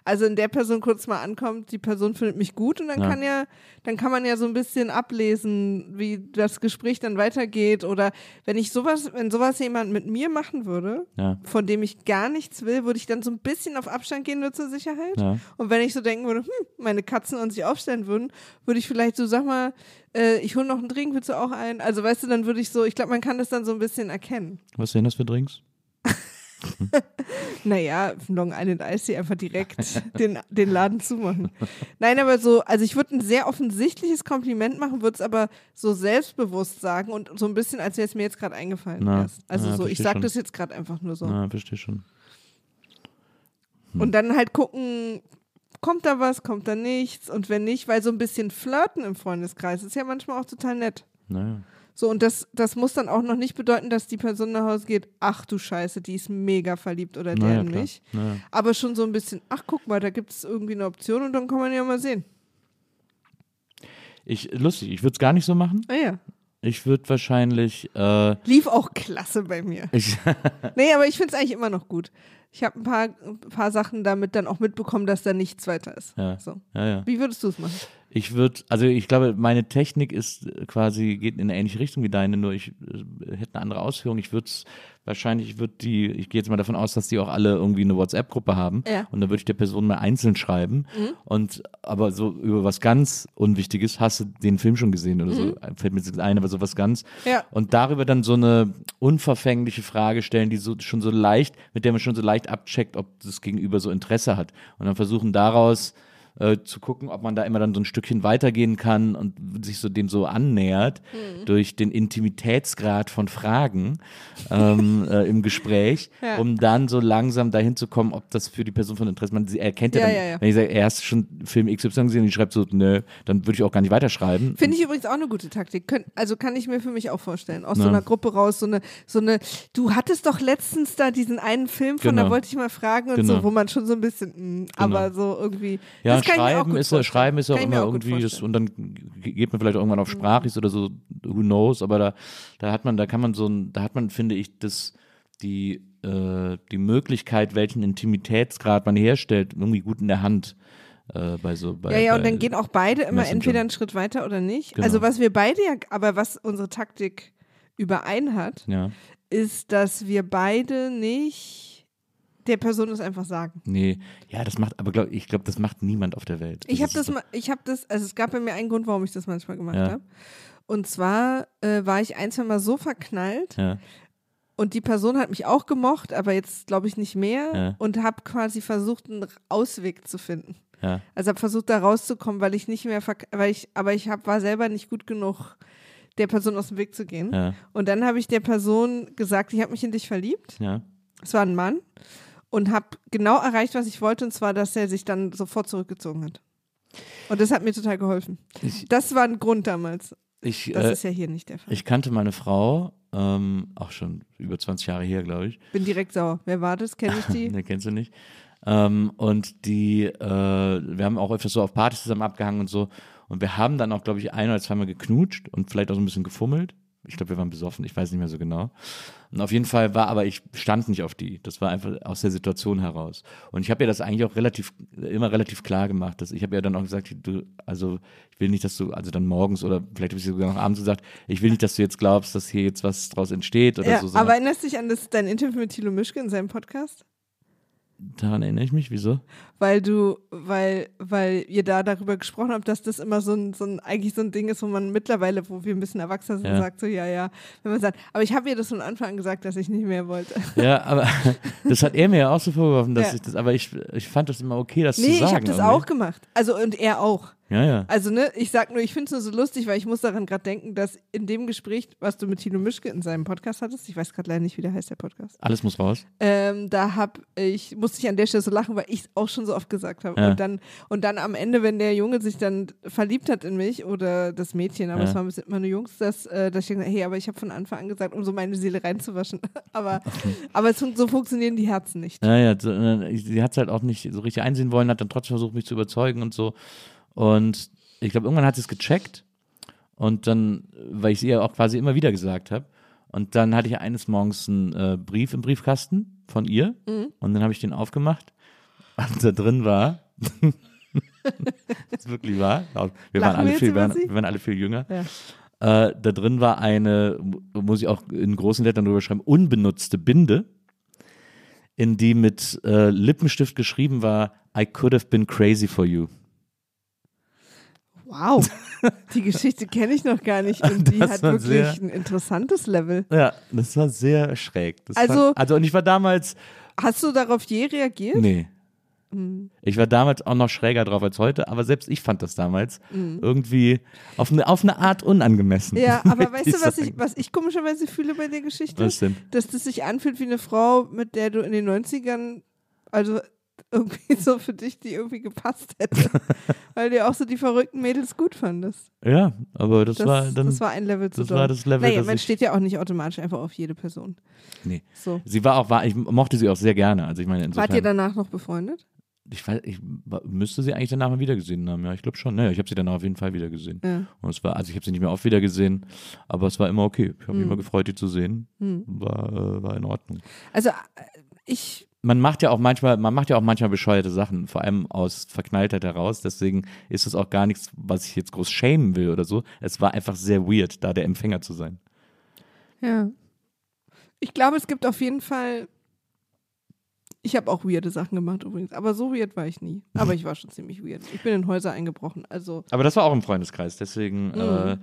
Also in der Person kurz mal ankommt, die Person findet mich gut und dann Ja. kann ja, dann kann man ja so ein bisschen ablesen, wie das Gespräch dann weitergeht. Oder wenn ich sowas, wenn sowas jemand mit mir machen würde, Ja. von dem ich gar nichts will, würde ich dann so ein bisschen auf Abstand gehen, nur zur Sicherheit. Ja. Und wenn ich so denken würde, hm, meine Katzen und sich aufstellen würden, würde ich vielleicht so, sag mal, äh, ich hole noch einen Drink, willst du auch einen? Also weißt du, dann würde ich so, ich glaube, man kann das dann so ein bisschen erkennen. Was sind das für Drinks? [LAUGHS] Naja, Long Island Ice einfach direkt [LAUGHS] den, den Laden zumachen. Nein, aber so, also ich würde ein sehr offensichtliches Kompliment machen, würde es aber so selbstbewusst sagen und so ein bisschen, als wäre es mir jetzt gerade eingefallen. Na, erst. Also na, so, ich sage das jetzt gerade einfach nur so. Na, verstehe schon. Hm. Und dann halt gucken, kommt da was, kommt da nichts und wenn nicht, weil so ein bisschen flirten im Freundeskreis ist ja manchmal auch total nett. Naja. So, und das, das muss dann auch noch nicht bedeuten, dass die Person nach Hause geht, ach du Scheiße, die ist mega verliebt oder der Naja, mich. Naja. Aber schon so ein bisschen, ach guck mal, da gibt es irgendwie eine Option und dann kann man ja mal sehen. Ich, lustig, ich würde es gar nicht so machen. Ah ja. Ich würde wahrscheinlich, äh, Lief auch klasse bei mir. ich, Nee, aber ich finde es eigentlich immer noch gut. Ich habe ein paar, ein paar Sachen damit dann auch mitbekommen, dass da nichts weiter ist. Ja. So. ja, ja. Wie würdest du es machen? Ich würde, also ich glaube, meine Technik ist äh, quasi, geht in eine ähnliche Richtung wie deine, nur ich äh, hätte eine andere Ausführung. Ich würde es wahrscheinlich, ich würde die, ich gehe jetzt mal davon aus, dass die auch alle irgendwie eine WhatsApp-Gruppe haben. Ja. Und dann würde ich der Person mal einzeln schreiben. Und aber so über was ganz Unwichtiges, hast du den Film schon gesehen oder so, fällt mir jetzt ein, aber so was ganz. Ja. Und darüber dann so eine unverfängliche Frage stellen, die so schon so leicht, mit der man schon so leicht abcheckt, ob das Gegenüber so Interesse hat. Und dann versuchen daraus äh, zu gucken, ob man da immer dann so ein Stückchen weitergehen kann und sich so dem so annähert Mhm. durch den Intimitätsgrad von Fragen ähm, [LAUGHS] äh, im Gespräch, Ja. um dann so langsam dahin zu kommen, ob das für die Person von Interesse man sie erkennt ja, Ja, dann, ja, ja. wenn ich sage, er hast schon Film XY gesehen und ich schreibe so, nö, dann würde ich auch gar nicht weiterschreiben. Finde ich übrigens auch eine gute Taktik. Könnt, also kann ich mir für mich auch vorstellen. Aus so Ja. einer Gruppe raus, so eine, so eine, du hattest doch letztens da diesen einen Film von, da Genau. wollte ich mal fragen und Genau. so, wo man schon so ein bisschen, mh, aber so irgendwie. Ja, schreiben ist ja, schreiben ist ja auch immer auch irgendwie, das. Mhm. und dann ge- geht man vielleicht irgendwann auf Sprachis oder so, who knows, aber da, da hat man, da kann man so ein, da hat man, finde ich, das, die, äh, die Möglichkeit, welchen Intimitätsgrad man herstellt, irgendwie gut in der Hand. Äh, bei so, bei, Ja, ja, und dann gehen auch beide immer Messenger. entweder einen Schritt weiter oder nicht. Genau. Also was wir beide ja, aber was unsere Taktik überein hat, Ja, ist, dass wir beide nicht der Person das einfach sagen. nee, ja, das macht, aber glaub, ich glaube, das macht niemand auf der Welt. Ich habe ist das, so- mal- ich habe das, also es gab bei mir einen Grund, warum ich das manchmal gemacht Ja. habe. Und zwar äh, war ich ein, zwei Mal so verknallt Ja, und die Person hat mich auch gemocht, aber jetzt glaube ich nicht mehr Ja. und habe quasi versucht, einen Ausweg zu finden. Also habe versucht, da rauszukommen, weil ich nicht mehr, weil ich, aber ich hab, war selber nicht gut genug, der Person aus dem Weg zu gehen. Und dann habe ich der Person gesagt, ich habe mich in dich verliebt. ja. Es war ein Mann und habe genau erreicht, was ich wollte, und zwar, dass er sich dann sofort zurückgezogen hat. Und das hat mir total geholfen. Ich, Das war ein Grund damals. ich, Das äh, ist ja hier nicht der Fall. ich kannte meine Frau, ähm, auch schon über 20 Jahre her, glaube ich. Bin direkt sauer. Wer war das? Kenne ich die? [LAUGHS] Ne, kennst du nicht. Ähm, und die, äh, wir haben auch öfters so auf Partys zusammen abgehangen und so. Und wir haben dann auch, glaube ich, ein oder zweimal geknutscht und vielleicht auch so ein bisschen gefummelt. Ich glaube, wir waren besoffen, ich weiß nicht mehr so genau. Und auf jeden Fall war, aber ich stand nicht auf die. Das war einfach aus der Situation heraus. Und ich habe ihr das eigentlich auch relativ, immer relativ klar gemacht. Dass ich habe ihr dann auch gesagt, du, also ich will nicht, dass du, also dann morgens oder vielleicht habe ich sogar noch abends gesagt, ich will nicht, dass du jetzt glaubst, dass hier jetzt was draus entsteht oder ja, so. aber erinnerst du dich an das, dein Interview mit Thilo Mischke in seinem Podcast? Daran erinnere ich mich, wieso? Weil du, weil, weil ihr da darüber gesprochen habt, dass das immer so ein, so ein, eigentlich so ein Ding ist, wo man mittlerweile, wo wir ein bisschen erwachsener sind, Ja. sagt so, ja, ja. Wenn man sagt, aber ich habe ihr das von Anfang an gesagt, dass ich nicht mehr wollte. Ja, aber [LAUGHS] das hat er mir ja auch so vorgeworfen, dass Ja. ich das, aber ich, ich fand das immer okay, das Nee, zu sagen. ich habe das irgendwie. auch gemacht. Also, und er auch. Ja, ja. Also, ne, ich sag nur, ich finde es nur so lustig, weil ich muss daran gerade denken, dass in dem Gespräch, was du mit Thilo Mischke in seinem Podcast hattest, ich weiß gerade leider nicht, wie der heißt, der Podcast, Alles muss raus. ähm, da hab ich, musste ich an der Stelle so lachen, weil ich es auch schon so oft gesagt habe. Ja. Und, dann, und dann am Ende, wenn der Junge sich dann verliebt hat in mich oder das Mädchen, aber Ja. es waren immer nur Jungs, dass, äh, dass ich gesagt hey, aber ich habe von Anfang an gesagt, um so meine Seele reinzuwaschen. [LAUGHS] aber [LAUGHS] aber es, so funktionieren die Herzen nicht. Ja, ja, äh, sie hat es halt auch nicht so richtig einsehen wollen, hat dann trotzdem versucht, mich zu überzeugen und so. Und ich glaube, irgendwann hat sie es gecheckt. Und dann, weil ich es ihr auch quasi immer wieder gesagt habe. Und dann hatte ich eines Morgens einen äh, Brief im Briefkasten von ihr. Mhm. Und dann habe ich den aufgemacht. Und da drin war. das [LAUGHS] ist wirklich wahr. Wir waren, Lachen alle viel, wir, waren, wir waren alle viel jünger. Ja. Äh, da drin war eine, mu- muss ich auch in großen Lettern drüber schreiben, unbenutzte Binde, in die mit äh, Lippenstift geschrieben war, I could have been crazy for you. Wow, die Geschichte kenne ich noch gar nicht und [LAUGHS] die hat war wirklich sehr- ein interessantes Level. Ja, das war sehr schräg. Das Also- fand, also und ich war damals, Hast du darauf je reagiert? nee. Hm. Ich war damals auch noch schräger drauf als heute, aber selbst ich fand das damals Hm. irgendwie auf eine, auf eine Art unangemessen. Ja, [LAUGHS] aber weißt du, was ich, was ich komischerweise fühle bei der Geschichte? Was denn? Dass das sich anfühlt wie eine Frau, mit der du in den 90ern, also irgendwie [LAUGHS] so für dich, die irgendwie gepasst hätte. [LAUGHS] Weil du auch so die verrückten Mädels gut fandest. Ja, aber das, Das, war dann. das war ein Level zu das doll. war das Level, Naja, man steht ja auch nicht automatisch einfach auf jede Person. nee. So. Sie war auch, war, ich mochte sie auch sehr gerne. Also ich meine, insofern. Wart ihr danach noch befreundet? ich weiß, ich müsste sie eigentlich danach mal wieder gesehen haben. Ja, ich glaube schon. Naja, ich habe sie danach auf jeden Fall wieder gesehen. Ja. Und es war, also ich habe sie nicht mehr oft wieder gesehen, aber es war immer okay. Ich habe mich Hm. immer gefreut, die zu sehen. Hm. War, äh, war in Ordnung. Also äh, ich, Man macht ja auch manchmal, man macht ja auch manchmal bescheuerte Sachen, vor allem aus Verknalltheit heraus. Deswegen ist es auch gar nichts, was ich jetzt groß schämen will oder so. Es war einfach sehr weird, da der Empfänger zu sein. ja. Ich glaube, es gibt auf jeden Fall. Ich habe auch weirde Sachen gemacht übrigens, aber so weird war ich nie. [LAUGHS] Aber ich war schon ziemlich weird. Ich bin in Häuser eingebrochen, also Aber das war auch im Freundeskreis, deswegen äh,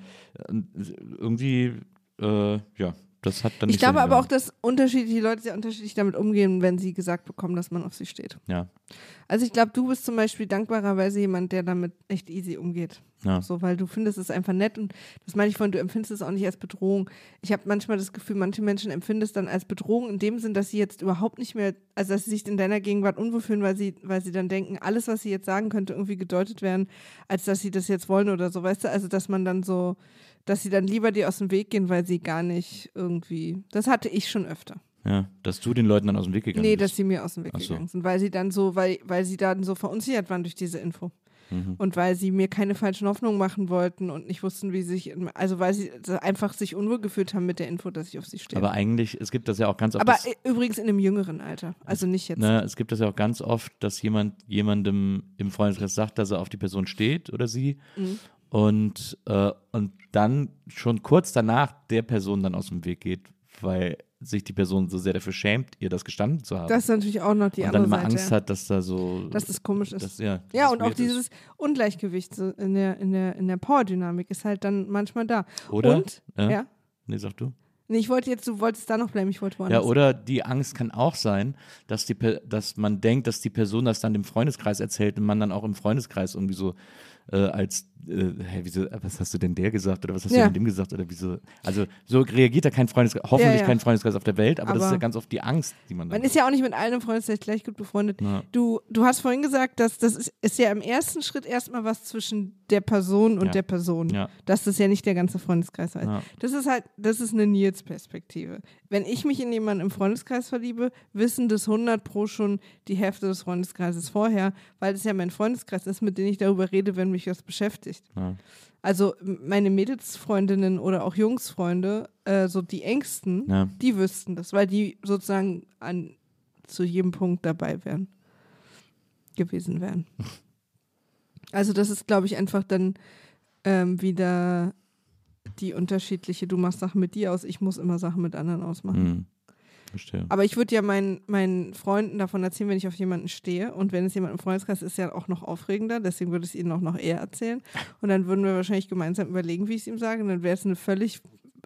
Mhm. irgendwie, äh, ja, das hat dann ich glaube so aber auch, dass unterschiedliche Leute sehr unterschiedlich damit umgehen, wenn sie gesagt bekommen, dass man auf sie steht. Ja, Also ich glaube, du bist zum Beispiel dankbarerweise jemand, der damit echt easy umgeht. ja. So, weil du findest es einfach nett und das meine ich von, du empfindest es auch nicht als Bedrohung. Ich habe manchmal das Gefühl, manche Menschen empfinden es dann als Bedrohung in dem Sinn, dass sie jetzt überhaupt nicht mehr, also dass sie sich in deiner Gegenwart unwohl fühlen, weil sie, weil sie dann denken, alles, was sie jetzt sagen, könnte irgendwie gedeutet werden, als dass sie das jetzt wollen oder so, weißt du? Also, dass man dann so, dass sie dann lieber dir aus dem Weg gehen, weil sie gar nicht irgendwie, das hatte ich schon öfter. Ja, dass du den Leuten dann aus dem Weg gegangen Nee, bist. dass sie mir aus dem Weg Ach so. gegangen sind, weil sie dann so, weil, weil sie dann so verunsichert waren durch diese Info. Mhm. Und weil sie mir keine falschen Hoffnungen machen wollten und nicht wussten, wie sich, also weil sie einfach sich unwohl gefühlt haben mit der Info, dass ich auf sie stehe. Aber eigentlich, es gibt das ja auch ganz oft. Aber äh, übrigens in einem jüngeren Alter, also nicht jetzt. Ne, es gibt das ja auch ganz oft, dass jemand jemandem im Freundeskreis sagt, dass er auf die Person steht oder sie Mhm. Und, äh, und dann schon kurz danach der Person dann aus dem Weg geht, weil sich die Person so sehr dafür schämt, ihr das gestanden zu haben. Das ist natürlich auch noch die und dann andere immer Seite. Angst ja. hat, dass da so. dass das komisch ist. das, ja, ja, und auch weird ist. dieses Ungleichgewicht so in der, in der, in der Power-Dynamik ist halt dann manchmal da. Oder? Und, Ja? ja. Nee, sag du. Nee, ich wollte jetzt, du wolltest da noch bleiben, ich wollte Ja, woanders. oder die Angst kann auch sein, dass, die, dass man denkt, dass die Person das dann dem Freundeskreis erzählt und man dann auch im Freundeskreis irgendwie so äh, als, äh, hä, wieso, was hast du denn der gesagt oder was hast Ja. du denn dem gesagt oder wieso, also so reagiert da kein Freundeskreis, hoffentlich Ja, ja. kein Freundeskreis auf der Welt, aber, das ist Aber- ja ganz oft die Angst, die man Man ist ja auch nicht mit im Freundeskreis gleich gut befreundet. Ja. Du, du hast vorhin gesagt, dass das ist, ist ja im ersten Schritt erstmal was zwischen der Person und der Person. Ja. Dass das ja nicht der ganze Freundeskreis. Ja. Das ist halt, das ist eine Nils-Perspektive. Wenn ich mich in jemanden im Freundeskreis verliebe, wissen das 100 pro schon die Hälfte des Freundeskreises vorher, weil das ja mein Freundeskreis ist, mit dem ich darüber rede, wenn mich was beschäftigt. Ja. Also meine Mädelsfreundinnen oder auch Jungsfreunde, äh, so die Ängsten, Ja. die wüssten das, weil die sozusagen an zu jedem Punkt dabei wären, gewesen wären. [LAUGHS] Also das ist, glaube ich, einfach dann ähm, wieder die unterschiedliche, du machst Sachen mit dir aus, ich muss immer Sachen mit anderen ausmachen. Hm. Verstehe. Aber ich würde ja meinen, meinen Freunden davon erzählen, wenn ich auf jemanden stehe. Und wenn es jemand im Freundeskreis ist, ist ja auch noch aufregender. Deswegen würde ich es ihnen auch noch eher erzählen. Und dann würden wir wahrscheinlich gemeinsam überlegen, wie ich es ihm sage. Und dann wäre es eine völlig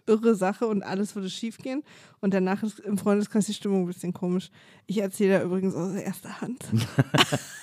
irre Sache und alles würde schief gehen. Und danach ist im Freundeskreis die Stimmung ein bisschen komisch. Ich erzähle da übrigens aus erster Hand. [LAUGHS]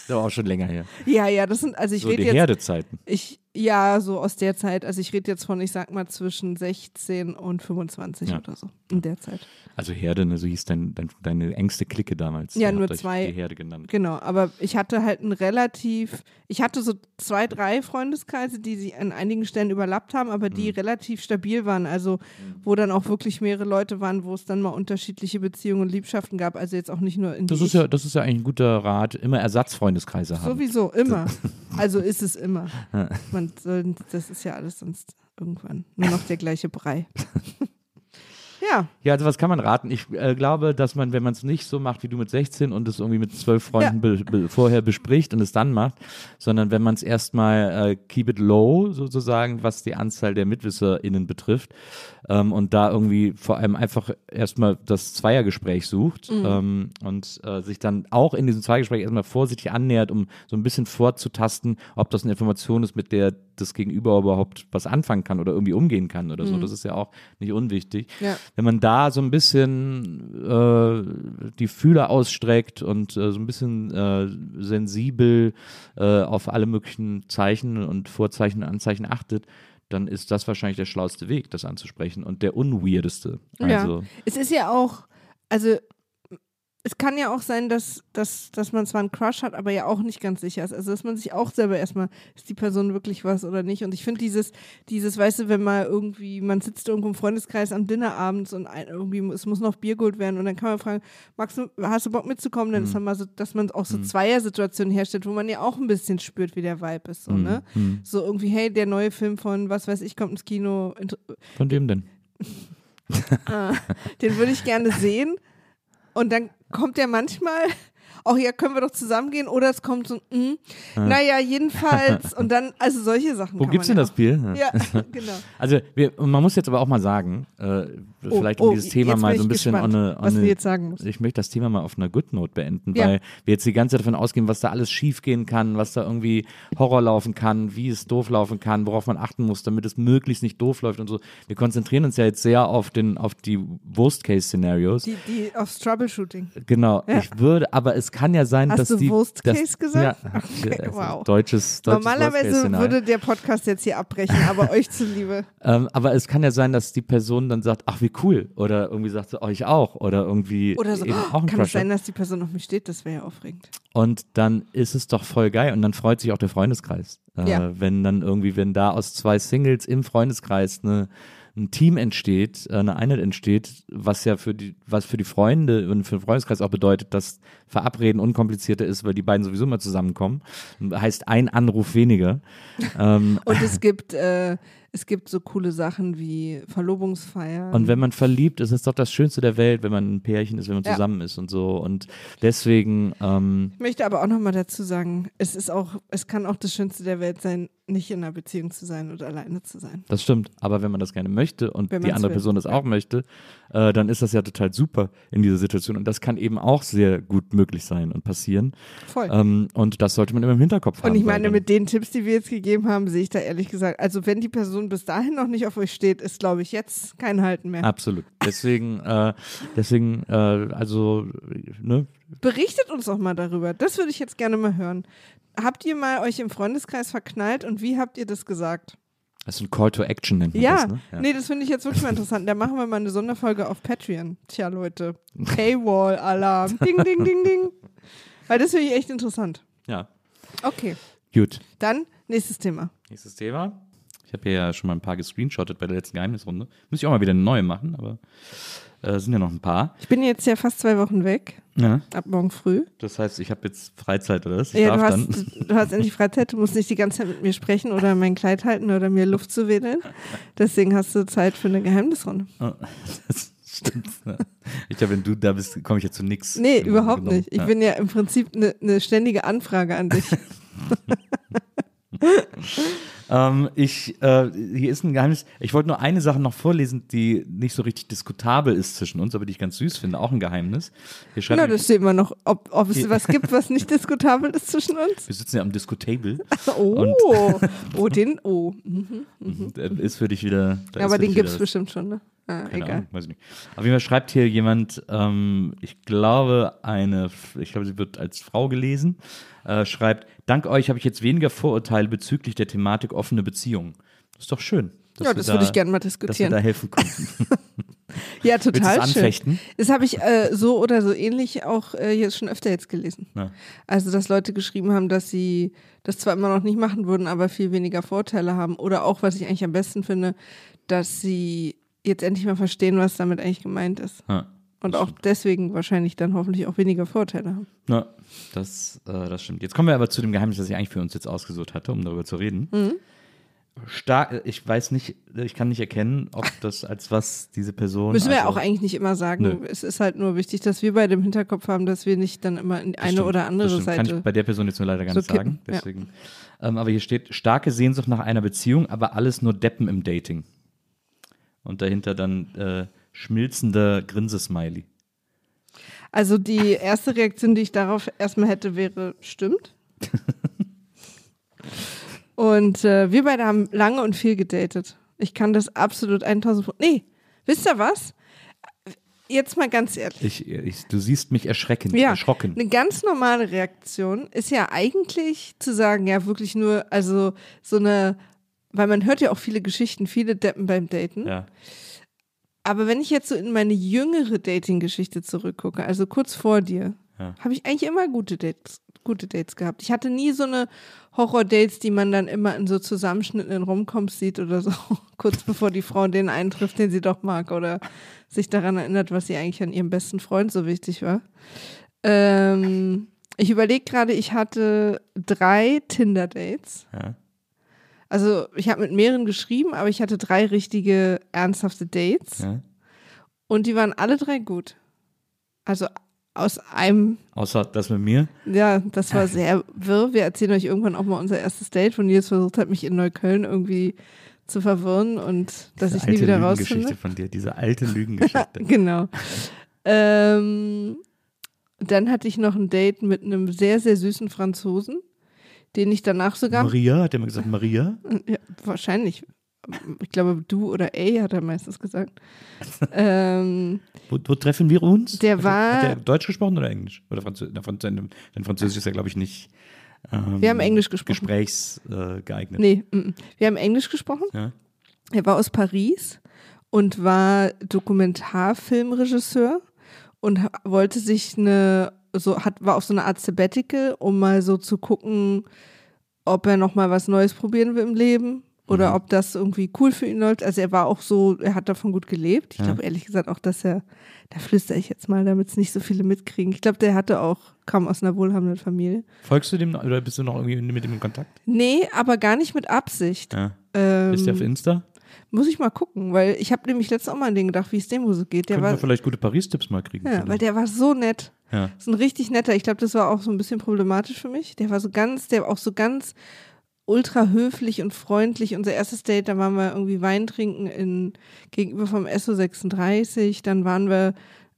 Das ist aber auch schon länger her. ja, ja, das sind, also ich so rede die jetzt. Herdezeiten. Ich, ja, so aus der Zeit. Also ich rede jetzt von, ich sag mal, zwischen 16 und 25 Ja. oder so. In der Zeit. Also Herde, ne, so hieß dein, dein, deine engste Clique damals. Ja, nur zwei. Die Herde genannt. Genau, aber ich hatte halt ein relativ, ich hatte so zwei, drei Freundeskreise, die sie an einigen Stellen überlappt haben, aber Mhm. die relativ stabil waren. Also, wo dann auch wirklich mehrere Leute waren, wo es dann mal unterschiedliche Beziehungen und Liebschaften gab. Also jetzt auch nicht nur in Das ist, ja, das ist ja eigentlich ein guter Rat, immer Ersatzfreundeskreise haben. Sowieso, immer. Also ist es immer. [LAUGHS] Man soll, das ist ja alles sonst irgendwann nur noch der gleiche Brei. [LAUGHS] ja, Ja, also was kann man raten? Ich äh, glaube, dass man, wenn man es nicht so macht wie du mit 16 und es irgendwie mit zwölf Freunden be be vorher bespricht und es dann macht, sondern wenn man es erstmal äh, keep it low sozusagen, was die Anzahl der MitwisserInnen betrifft ähm, und da irgendwie vor allem einfach erstmal das Zweiergespräch sucht ähm, und äh, sich dann auch in diesem Zweiergespräch erstmal vorsichtig annähert, um so ein bisschen vorzutasten, ob das eine Information ist, mit der das Gegenüber überhaupt was anfangen kann oder irgendwie umgehen kann oder so. Das ist ja auch nicht unwichtig Ja. wenn man da so ein bisschen äh, die Fühler ausstreckt und äh, so ein bisschen äh, sensibel äh, auf alle möglichen Zeichen und Vorzeichen und Anzeichen achtet, dann ist das wahrscheinlich der schlauste Weg, das anzusprechen und der unweirdeste. Also, ja. Es ist ja auch, also es kann ja auch sein, dass, dass, dass man zwar einen Crush hat, aber ja auch nicht ganz sicher ist. Also dass man sich auch selber erstmal, ist die Person wirklich was oder nicht. Und ich finde dieses, dieses, weißt du, wenn mal irgendwie, man sitzt irgendwo im Freundeskreis am Dinner abends und ein, irgendwie, es muss noch Bier geholt werden und dann kann man fragen, du, hast du Bock mitzukommen? Dann ist dann mal so, dass man auch so Zweier-Situationen herstellt, wo man ja auch ein bisschen spürt, wie der Vibe ist. So, ne? so irgendwie, hey, der neue Film von, was weiß ich, kommt ins Kino. Von dem denn? [LAUGHS] Ah, den würde ich gerne sehen. Und dann kommt der manchmal, oh ja, können wir doch zusammen gehen? Oder es kommt so, ein, mm, naja, jedenfalls. [LAUGHS] Und dann, also solche Sachen. Wo gibt's denn ja das Bier? Ja, [LAUGHS] genau. Also wir, man muss jetzt aber auch mal sagen, äh, Oh, vielleicht um oh, dieses Thema mal so ein bisschen gespannt, on eine, on was du eine, jetzt sagen musst. Ich möchte das Thema mal auf einer Good Note beenden, Ja. weil wir jetzt die ganze Zeit davon ausgehen, was da alles schief gehen kann, was da irgendwie Horror laufen kann, wie es doof laufen kann, worauf man achten muss, damit es möglichst nicht doof läuft und so. Wir konzentrieren uns ja jetzt sehr auf den, auf die Worst-Case-Szenarios. Die, die aufs Troubleshooting. Genau, ich würde, aber es kann ja sein, Hast dass du die. Worst Case gesagt? [LAUGHS] Ja, Okay, also wow. Deutsches, deutsches Normalerweise würde der Podcast jetzt hier abbrechen, aber [LAUGHS] euch zuliebe. Ähm, aber es kann ja sein, dass die Person dann sagt, ach wie cool, oder irgendwie sagt sie, oh ich auch, oder irgendwie Oder so, oh, kann es sein, dass die Person auf mich steht? Das wäre ja aufregend. Und dann ist es doch voll geil und dann freut sich auch der Freundeskreis. Äh, Ja. Wenn dann irgendwie, wenn da aus zwei Singles im Freundeskreis eine, ein Team entsteht, äh, eine Einheit entsteht, was ja für die, was für die Freunde und für den Freundeskreis auch bedeutet, dass Verabreden unkomplizierter ist, weil die beiden sowieso mal zusammenkommen. Heißt ein Anruf weniger. ähm, [LAUGHS] Und es gibt, äh, es gibt so coole Sachen wie Verlobungsfeiern. Und wenn man verliebt ist, ist es doch das Schönste der Welt, wenn man ein Pärchen ist, wenn man Ja. zusammen ist und so. Und deswegen, ähm, Ich möchte aber auch nochmal dazu sagen, es ist auch, es kann auch das Schönste der Welt sein, nicht in einer Beziehung zu sein oder alleine zu sein. das stimmt. Aber wenn man das gerne möchte und die andere will. Person das auch möchte, äh, dann ist das ja total super in dieser Situation. Und das kann eben auch sehr gut möglich sein und passieren. Voll. Ähm, und das sollte man immer im Hinterkopf haben. Und ich meine, mit den Tipps, die wir jetzt gegeben haben, sehe ich da ehrlich gesagt, also wenn die Person bis dahin noch nicht auf euch steht, ist, glaube ich, jetzt kein Halten mehr. Absolut. Deswegen, äh, deswegen, äh, also, ne, Berichtet uns doch mal darüber. Das würde ich jetzt gerne mal hören. Habt ihr mal euch im Freundeskreis verknallt und wie habt ihr das gesagt? das ist ein Call to Action nennt man Ja, das, ne? nee, das finde ich jetzt wirklich mal interessant. Da machen wir mal eine Sonderfolge auf Patreon. Tja, Leute. [LAUGHS] Paywall-Alarm. Ding, ding, ding, ding. Weil das finde ich echt interessant. ja. Okay, Gut. dann nächstes Thema. Nächstes Thema. Ich habe hier ja schon mal ein paar gescreenshottet bei der letzten Geheimnisrunde. Muss ich auch mal wieder eine neue machen, aber äh, sind ja noch ein paar. Ich bin jetzt ja fast zwei Wochen weg, Ja. ab morgen früh. Das heißt, ich habe jetzt Freizeit oder was? Ich Ja, du hast, du hast endlich Freizeit, du musst nicht die ganze Zeit mit mir sprechen oder mein Kleid halten oder mir Luft zu wedeln. Deswegen hast du Zeit für eine Geheimnisrunde. Oh, [LAUGHS] das stimmt. Ja. Ich glaube, wenn du da bist, komme ich ja zu nichts. Nee, überhaupt Genau. nicht. Ich ja. bin ja im Prinzip eine ne ständige Anfrage an dich. [LAUGHS] [LAUGHS] Ähm, ich, äh, hier ist ein Geheimnis. Ich wollte nur eine Sache noch vorlesen, die nicht so richtig diskutabel ist zwischen uns, aber die ich ganz süß finde. Auch ein Geheimnis. Hier schreibt Na, das sehen wir noch, ob, ob es was gibt, was nicht diskutabel ist zwischen uns. wir sitzen ja am Diskutable. [LAUGHS] Oh, oh, den, oh. Mhm. [LAUGHS] Der ist für dich wieder. da ist Aber den gibt es bestimmt schon, ne? Ah, Keine egal. Ahnung, weiß ich nicht. Auf jeden Fall schreibt hier jemand, ähm, ich glaube, eine, ich glaube, sie wird als Frau gelesen, äh, schreibt, dank euch habe ich jetzt weniger Vorurteile bezüglich der Thematik offene Beziehungen. Das ist doch schön. Ja, das da- würde ich gerne mal Dass wir diskutieren. da helfen konnten. [LAUGHS] Ja, total schön. anfechten? Das habe ich äh, so oder so ähnlich auch äh, jetzt schon öfter jetzt gelesen. Ja. Also, dass Leute geschrieben haben, dass sie das zwar immer noch nicht machen würden, aber viel weniger Vorteile haben. Oder auch, was ich eigentlich am besten finde, dass sie jetzt endlich mal verstehen, was damit eigentlich gemeint ist. Ja. Und auch deswegen wahrscheinlich dann hoffentlich auch weniger Vorteile haben. Na, das, äh, das stimmt. Jetzt kommen wir aber zu dem Geheimnis, das ich eigentlich für uns jetzt ausgesucht hatte, um darüber zu reden. Mhm. Stark, ich weiß nicht, ich kann nicht erkennen, ob das als was diese Person. Müssen wir also, auch eigentlich nicht immer sagen. Nö. Es ist halt nur wichtig, dass wir beide im Hinterkopf haben, dass wir nicht dann immer in die Das eine stimmt, oder das andere stimmt. Kann Seite. ich bei der Person jetzt nur leider gar so nicht sagen. kippen, ja. Deswegen. Ähm, aber hier steht starke Sehnsucht nach einer Beziehung, aber alles nur Deppen im Dating. Und dahinter dann äh, schmilzender Grinsesmiley. Also die erste Reaktion, die ich darauf erstmal hätte, wäre, stimmt. [LAUGHS] und äh, wir beide haben lange und viel gedatet. Ich kann das absolut 1000 Pro- Nee, wisst ihr was? Jetzt mal ganz ehrlich. Ich, ich, du siehst mich erschreckend, Ja, erschrocken. eine ganz normale Reaktion ist ja eigentlich zu sagen, ja wirklich nur, also so eine, weil man hört ja auch viele Geschichten, viele Deppen beim Daten. Ja. Aber wenn ich jetzt so in meine jüngere Dating-Geschichte zurückgucke, also kurz vor dir, Ja. habe ich eigentlich immer gute Dates, gute Dates gehabt. Ich hatte nie so eine Horror-Dates, die man dann immer in so Zusammenschnitten in Romcoms sieht oder so, [LAUGHS] kurz bevor die Frau den eintrifft, den sie doch mag oder sich daran erinnert, was sie eigentlich an ihrem besten Freund so wichtig war. Ähm, ich überlege gerade, ich hatte drei Tinder-Dates. Ja. Also ich habe mit mehreren geschrieben, aber ich hatte drei richtige ernsthafte Dates Ja. und die waren alle drei gut. Also aus einem, Außer das mit mir. ja, das war sehr wirr. Wir erzählen euch irgendwann auch mal unser erstes Date, wo Nils versucht hat, mich in Neukölln irgendwie zu verwirren und dass Diese ich nie wieder alte rausfinde. Lügengeschichte von dir, diese alte Lügengeschichte. [LAUGHS] Genau. Ähm, dann hatte ich noch ein Date mit einem sehr, sehr süßen Franzosen, den ich danach sogar Maria, hat er mir gesagt, Maria? Ja, wahrscheinlich. Ich glaube, du oder A hat er meistens gesagt. [LAUGHS] ähm, Wo, wo treffen wir uns? Der Hat war- Er, hat er Deutsch gesprochen oder Englisch? Oder Französisch? Dein Französisch ist ja, glaube ich, nicht ähm, Wir haben Englisch gesprochen. gesprächsgeeignet. Äh, geeignet. nee, mm, mm. wir haben Englisch gesprochen. Ja. Er war aus Paris und war Dokumentarfilmregisseur und wollte sich eine, so hat, war auf so eine Art Sabbatical, um mal so zu gucken, ob er noch mal was Neues probieren will im Leben oder Mhm. ob das irgendwie cool für ihn läuft. Also er war auch so, er hat davon gut gelebt. Ich Ja. glaube ehrlich gesagt auch, dass er, da flüstere ich jetzt mal, damit es nicht so viele mitkriegen. Ich glaube, der hatte auch, kam aus einer wohlhabenden Familie. Folgst du dem oder bist du noch irgendwie mit ihm in Kontakt? Nee, aber gar nicht mit Absicht. Ja. Ähm, Ist der auf Insta? Muss ich mal gucken, weil ich habe nämlich letztes auch mal an den gedacht, wie es dem so geht. Der Können war, wir vielleicht gute Paris-Tipps mal kriegen? ja, weil der war so nett. ja. So ein richtig netter. Ich glaube, das war auch so ein bisschen problematisch für mich. Der war so ganz, der war auch so ganz ultra höflich und freundlich. Unser erstes Date, da waren wir irgendwie Wein trinken in, gegenüber vom SO 36. Dann waren wir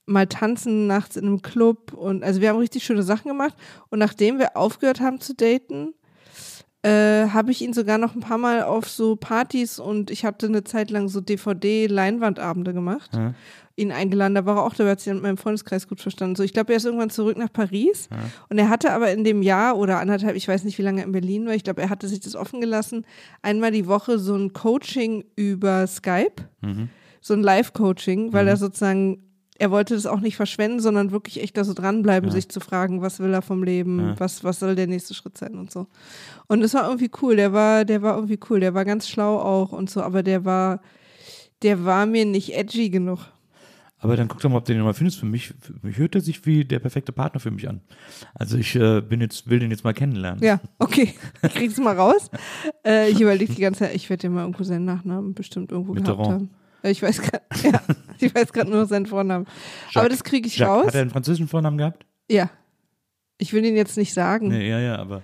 mal tanzen nachts in einem Club und also wir haben richtig schöne Sachen gemacht. Und nachdem wir aufgehört haben zu daten, äh, habe ich ihn sogar noch ein paar Mal auf so Partys und ich hatte eine Zeit lang so DVD-Leinwandabende gemacht. Ja. Ihn eingeladen, da war er auch dabei, hat sich in meinem Freundeskreis gut verstanden. So, ich glaube, er ist irgendwann zurück nach Paris und er hatte aber in dem Jahr oder anderthalb, ich weiß nicht, wie lange er in Berlin war, ich glaube, er hatte sich das offen gelassen, einmal die Woche so ein Coaching über Skype, so ein Live-Coaching, weil er sozusagen er wollte das auch nicht verschwenden, sondern wirklich echt da so dranbleiben, sich zu fragen, was will er vom Leben, was, was soll der nächste Schritt sein und so. Und das war irgendwie cool, der war, der war irgendwie cool, der war ganz schlau auch und so, aber der war, der war mir nicht edgy genug. Aber dann guck doch mal, ob du den nochmal findest. Für mich, für mich hört er sich wie der perfekte Partner für mich an. Also ich äh, bin jetzt, will den jetzt mal kennenlernen. Ja, okay. [LAUGHS] Ich krieg's mal raus. Äh, ich überlege die ganze Zeit, ich werde dir mal irgendwo seinen Nachnamen bestimmt irgendwo gehabt Mitterrand. haben. Ich weiß gerade, [LAUGHS] ja, ich weiß gerade nur noch seinen Vornamen. Aber das kriege ich Jacques, raus. Hat er einen französischen Vornamen gehabt? Ja. Ich will ihn jetzt nicht sagen. Nee, ja, ja, aber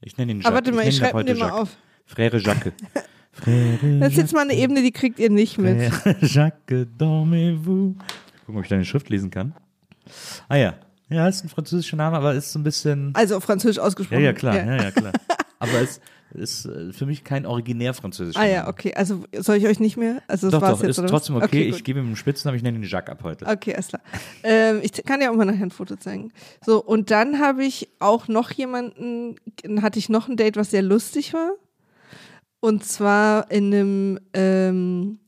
ich nenne ihn Jacques. Aber warte mal, ich, ab schreibe dir mal Jacques. auf. Frère Jacques. Frère [LAUGHS] Das ist jetzt mal eine Ebene, die kriegt ihr nicht mit. Frère Jacques, dormez-vous. Gucken, ob ich deine Schrift lesen kann. Ah ja. Ja, ist ein französischer Name, aber ist so ein bisschen. Also auf Französisch Ja, ausgesprochen. ja, klar, ja, ja, klar. [LAUGHS] Aber es ist äh, für mich kein originär französischer Ah ja, okay. Also soll ich euch nicht mehr? Also Doch, doch, jetzt, ist oder trotzdem okay. gut. ich gebe ihm einen Spitznamen, ich nenne ihn Jacques ab heute. Okay, alles klar. Ähm, ich kann ja auch mal nachher ein Foto zeigen. So, und dann habe ich auch noch jemanden, hatte ich noch ein Date, was sehr lustig war. Und zwar in einem ähm,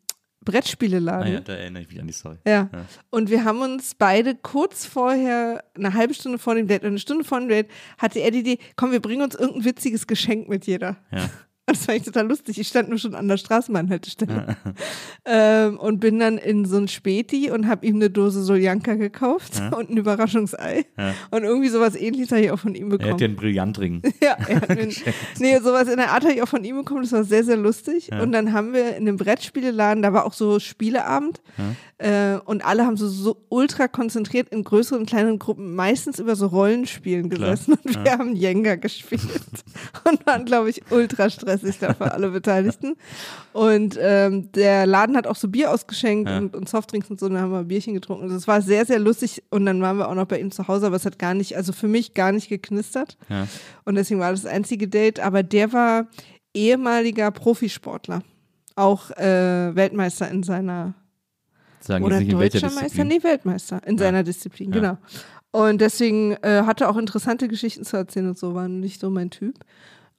Brettspieleladen. Ah ja, da erinnere ich mich an die Story. Ja. Ja. Und wir haben uns beide kurz vorher, eine halbe Stunde vor dem Date oder eine Stunde vor dem Date, hatte er die Idee, komm, wir bringen uns irgendein witziges Geschenk mit jeder. Ja. Und das fand ich total lustig. Ich stand nur schon an der Straßenbahnhaltestelle. [LAUGHS] ähm, und bin dann in so ein Späti und habe ihm eine Dose Soljanka gekauft und ein Überraschungsei. Ja. Und irgendwie sowas ähnliches habe ich auch von ihm Er bekommen. hat dir einen Brillantring. [LAUGHS] Ja, er hat mir, [LAUGHS] nee, sowas in der Art habe ich auch von ihm bekommen, das war sehr, sehr lustig. Ja. Und dann haben wir in einem Brettspieleladen, da war auch so Spieleabend äh, und alle haben so, so ultra konzentriert in größeren, kleineren Gruppen meistens über so Rollenspielen Klar. gesessen und wir haben Jenga gespielt und waren, glaube ich, ultra stressig da für alle Beteiligten. Und ähm, der Laden hat auch so Bier ausgeschenkt Ja. und, und Softdrinks und so, und dann haben wir Bierchen getrunken. Also es war sehr, sehr lustig und dann waren wir auch noch bei ihm zu Hause, aber es hat gar nicht, also für mich gar nicht geknistert. Ja. Und deswegen war das das einzige Date. Aber der war ehemaliger Profisportler. Auch äh, Weltmeister in seiner, Sagen oder nicht deutscher Meister? Nee, Weltmeister in Ja. seiner Disziplin, genau. Und deswegen äh, hatte auch interessante Geschichten zu erzählen und so, war nicht so mein Typ.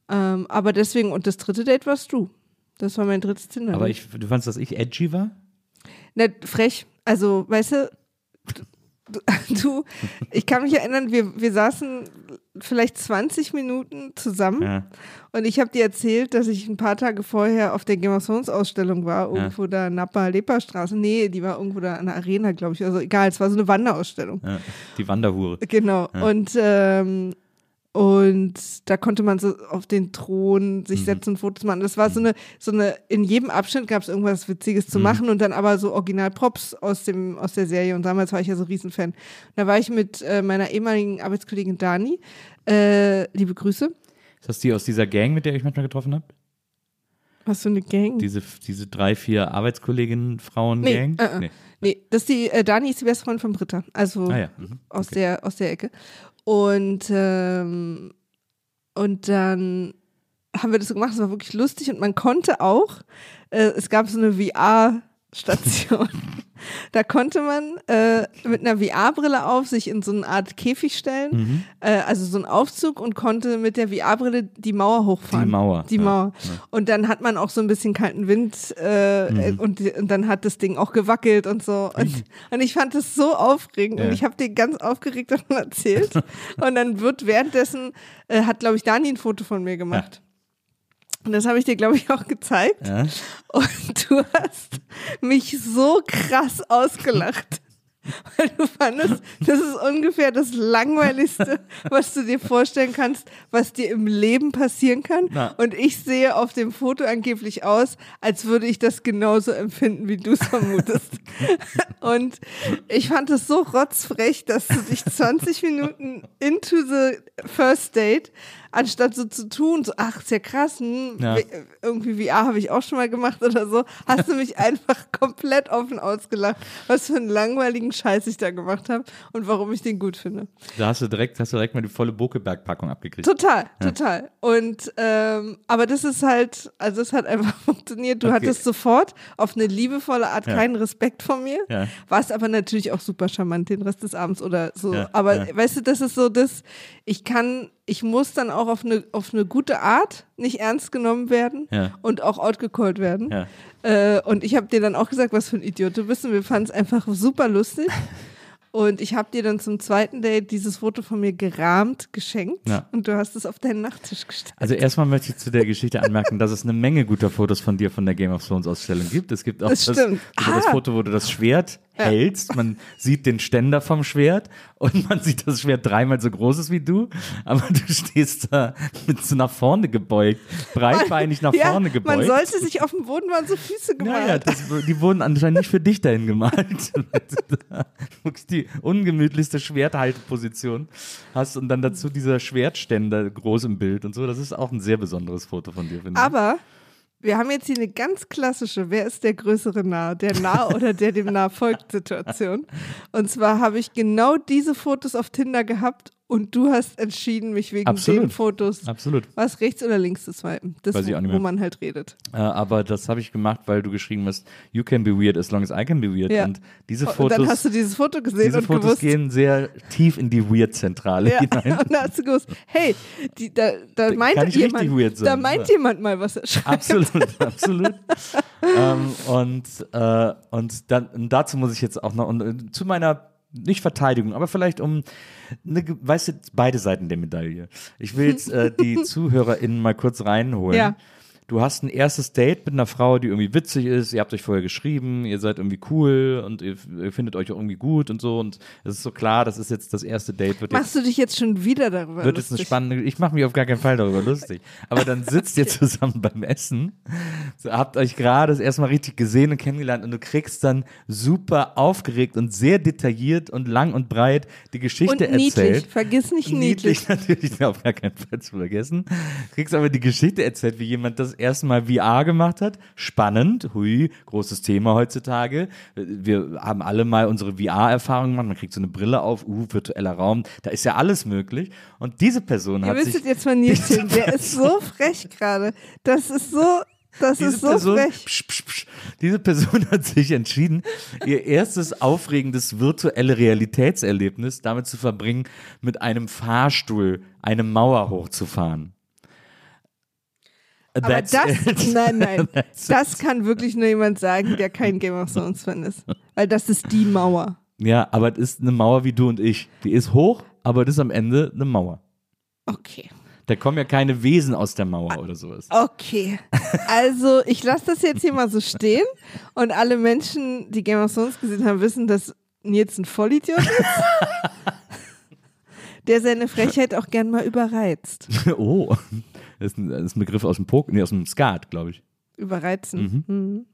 Ähm, aber deswegen, und das dritte Date warst du. Das war mein drittes Tinder. Aber ich, du fandst, dass ich edgy war? Na, frech. Also, weißt du, du, du, ich kann mich erinnern, wir, wir saßen vielleicht 20 Minuten zusammen Ja. und ich habe dir erzählt, dass ich ein paar Tage vorher auf der Game Ausstellung war, irgendwo da Napa Leperstraße. Nee, die war irgendwo da an der Arena, glaube ich. Also egal, es war so eine Wanderausstellung. Ja. Die Wanderhure. Genau. Und, ähm, und da konnte man so auf den Thron Mhm. sich setzen und Fotos machen. Das war so eine, so eine, in jedem Abschnitt gab es irgendwas Witziges Mhm. zu machen und dann aber so Original-Props aus dem, aus der Serie. Und damals war ich ja so Riesenfan. Da war ich mit äh, meiner ehemaligen Arbeitskollegin Dani. Äh, liebe Grüße. Ist das die aus dieser Gang, mit der ich manchmal getroffen habe? Hast du eine Gang? Diese, diese drei, vier Arbeitskolleginnen, Frauen, Nee, Gang? äh, äh. Nee. Nee, das ist die, äh, Dani ist die beste Freundin von Britta. Also Ah ja. Mhm. aus, der, aus der Ecke. Und, ähm, und dann haben wir das so gemacht, es war wirklich lustig. Und man konnte auch, äh, es gab so eine VR-Station. [LAUGHS] da konnte man äh, mit einer VR-Brille auf sich in so eine Art Käfig stellen, Mhm. äh, also so einen Aufzug und konnte mit der VR-Brille die Mauer hochfahren. Die Mauer, Die ja, Mauer. Und dann hat man auch so ein bisschen kalten Wind äh, Mhm. und, und dann hat das Ding auch gewackelt und so. Und, und ich fand das so aufregend Ja. und ich habe dir ganz aufgeregt davon erzählt. [LAUGHS] und dann wird währenddessen, äh, hat glaube ich Dani ein Foto von mir gemacht. Und das habe ich dir, glaube ich, auch gezeigt. Ja. Und du hast mich so krass ausgelacht. [LAUGHS] Weil du fandest, das ist ungefähr das Langweiligste, was du dir vorstellen kannst, was dir im Leben passieren kann. Na. Und ich sehe auf dem Foto angeblich aus, als würde ich das genauso empfinden, wie du es vermutest. [LAUGHS] Und ich fand es so rotzfrech, dass du dich 20 Minuten into the first date, anstatt so zu tun, so, ach, ist ja krass, hm, Ja. wie- irgendwie VR habe ich auch schon mal gemacht oder so, hast du mich [LAUGHS] einfach komplett offen ausgelacht, was für einen langweiligen Scheiß ich da gemacht habe und warum ich den gut finde. Da hast du direkt, hast du direkt mal die volle Bokeberg-Packung abgekriegt. Total, total. Und ähm, aber das ist halt, also es hat einfach [LAUGHS] funktioniert. Du Okay. hattest sofort auf eine liebevolle Art Ja. keinen Respekt vor mir. Ja. Warst aber natürlich auch super charmant den Rest des Abends oder so. Ja, aber ja. weißt du, das ist so das, ich kann, ich muss dann auch auf eine, auf eine gute Art nicht ernst genommen werden Ja. und auch outgecallt werden. Ja. Äh, und ich habe dir dann auch gesagt, was für ein Idiot du bist und wir fanden es einfach super lustig. [LAUGHS] Und ich habe dir dann zum zweiten Date dieses Foto von mir gerahmt geschenkt Ja. und du hast es auf deinen Nachttisch gestellt. Also erstmal möchte ich zu der Geschichte anmerken, dass es eine Menge guter Fotos von dir von der Game of Thrones Ausstellung gibt. Es gibt auch Das das, also das Ah. Foto, wo du das Schwert Ja. hältst. Man sieht den Ständer vom Schwert und [LAUGHS] man sieht, dass das Schwert dreimal so groß ist wie du. Aber du stehst da mit so nach vorne gebeugt, breitbeinig nach ja, vorne gebeugt. man sollte sich auf dem Boden waren so Füße gemalt. Naja, das, [LAUGHS] die wurden anscheinend nicht für dich dahin gemalt. [LAUGHS] Wirklich die ungemütlichste Schwerthalteposition hast und dann dazu dieser Schwertständer groß im Bild und so. Das ist auch ein sehr besonderes Foto von dir, finde ich. Aber wir haben jetzt hier eine ganz klassische, wer ist der größere Nah? Der Nah oder der dem Nah folgt Situation. Und zwar habe ich genau diese Fotos auf Tinder gehabt und du hast entschieden, mich wegen Absolut. den Fotos, Absolut. was rechts oder links zu swipen. Das, Weiß ich auch nicht wo, mehr. wo man halt redet. Äh, aber das habe ich gemacht, weil du geschrieben hast, you can be weird as long as I can be weird. Ja. Und diese Und Fotos, dann hast du dieses Foto gesehen diese und Fotos gewusst, gehen sehr tief in die Weird-Zentrale Ja, [LAUGHS] hinein. und da hast du gewusst, hey, die, da, da meint kann ich jemand, da meint ja. jemand mal, was er schreibt. Absolut, [LAUGHS] absolut. ähm, und und, äh, und, dann, und dazu muss ich jetzt auch noch, und, äh, zu meiner, nicht Verteidigung, aber vielleicht um, eine, weißt du, beide Seiten der Medaille. Ich will jetzt äh, die [LAUGHS] ZuhörerInnen mal kurz reinholen. Ja. Du hast ein erstes Date mit einer Frau, die irgendwie witzig ist, ihr habt euch vorher geschrieben, ihr seid irgendwie cool und ihr, ihr findet euch auch irgendwie gut und so und es ist so klar, das ist jetzt das erste Date, wird jetzt Machst du dich jetzt schon wieder darüber wird jetzt eine lustig? spannende, ich mache mich auf gar keinen Fall darüber lustig. Aber dann sitzt ihr [LAUGHS] zusammen beim Essen, so, habt euch gerade das erste Mal richtig gesehen und kennengelernt und du kriegst dann super aufgeregt und sehr detailliert und lang und breit die Geschichte Und niedlich, erzählt. vergiss nicht niedlich. [LAUGHS] natürlich auf gar keinen Fall zu vergessen. Kriegst aber die Geschichte erzählt, wie jemand das erste Mal VR gemacht hat. Spannend, hui, großes Thema heutzutage. Wir haben alle mal unsere VR-Erfahrungen gemacht. Man kriegt so eine Brille auf, uh, virtueller Raum, da ist ja alles möglich. Und diese Person Ihr hat sich müsstet jetzt von Nils hin, der ist so frech gerade. Das ist so, das diese ist so Person, frech. psch, psch, psch, diese Person hat sich entschieden, ihr erstes aufregendes virtuelle Realitätserlebnis damit zu verbringen, mit einem Fahrstuhl eine Mauer hochzufahren. Aber das, it. nein, nein, [LAUGHS] das kann wirklich nur jemand sagen, der kein Game of Thrones Fan ist. Weil das ist die Mauer. Ja, aber es ist eine Mauer wie du und ich. Die ist hoch, aber das ist am Ende eine Mauer. Okay. Da kommen ja keine Wesen aus der Mauer oder sowas. Okay. Also, ich lasse das jetzt hier mal so stehen und alle Menschen, die Game of Thrones gesehen haben, wissen, dass Nils ein Vollidiot ist. [LAUGHS] der seine Frechheit auch gern mal überreizt. Oh, das ist ein, das ist ein Begriff aus dem Poker, nee, aus dem Skat, glaube ich. Überreizen. Mhm.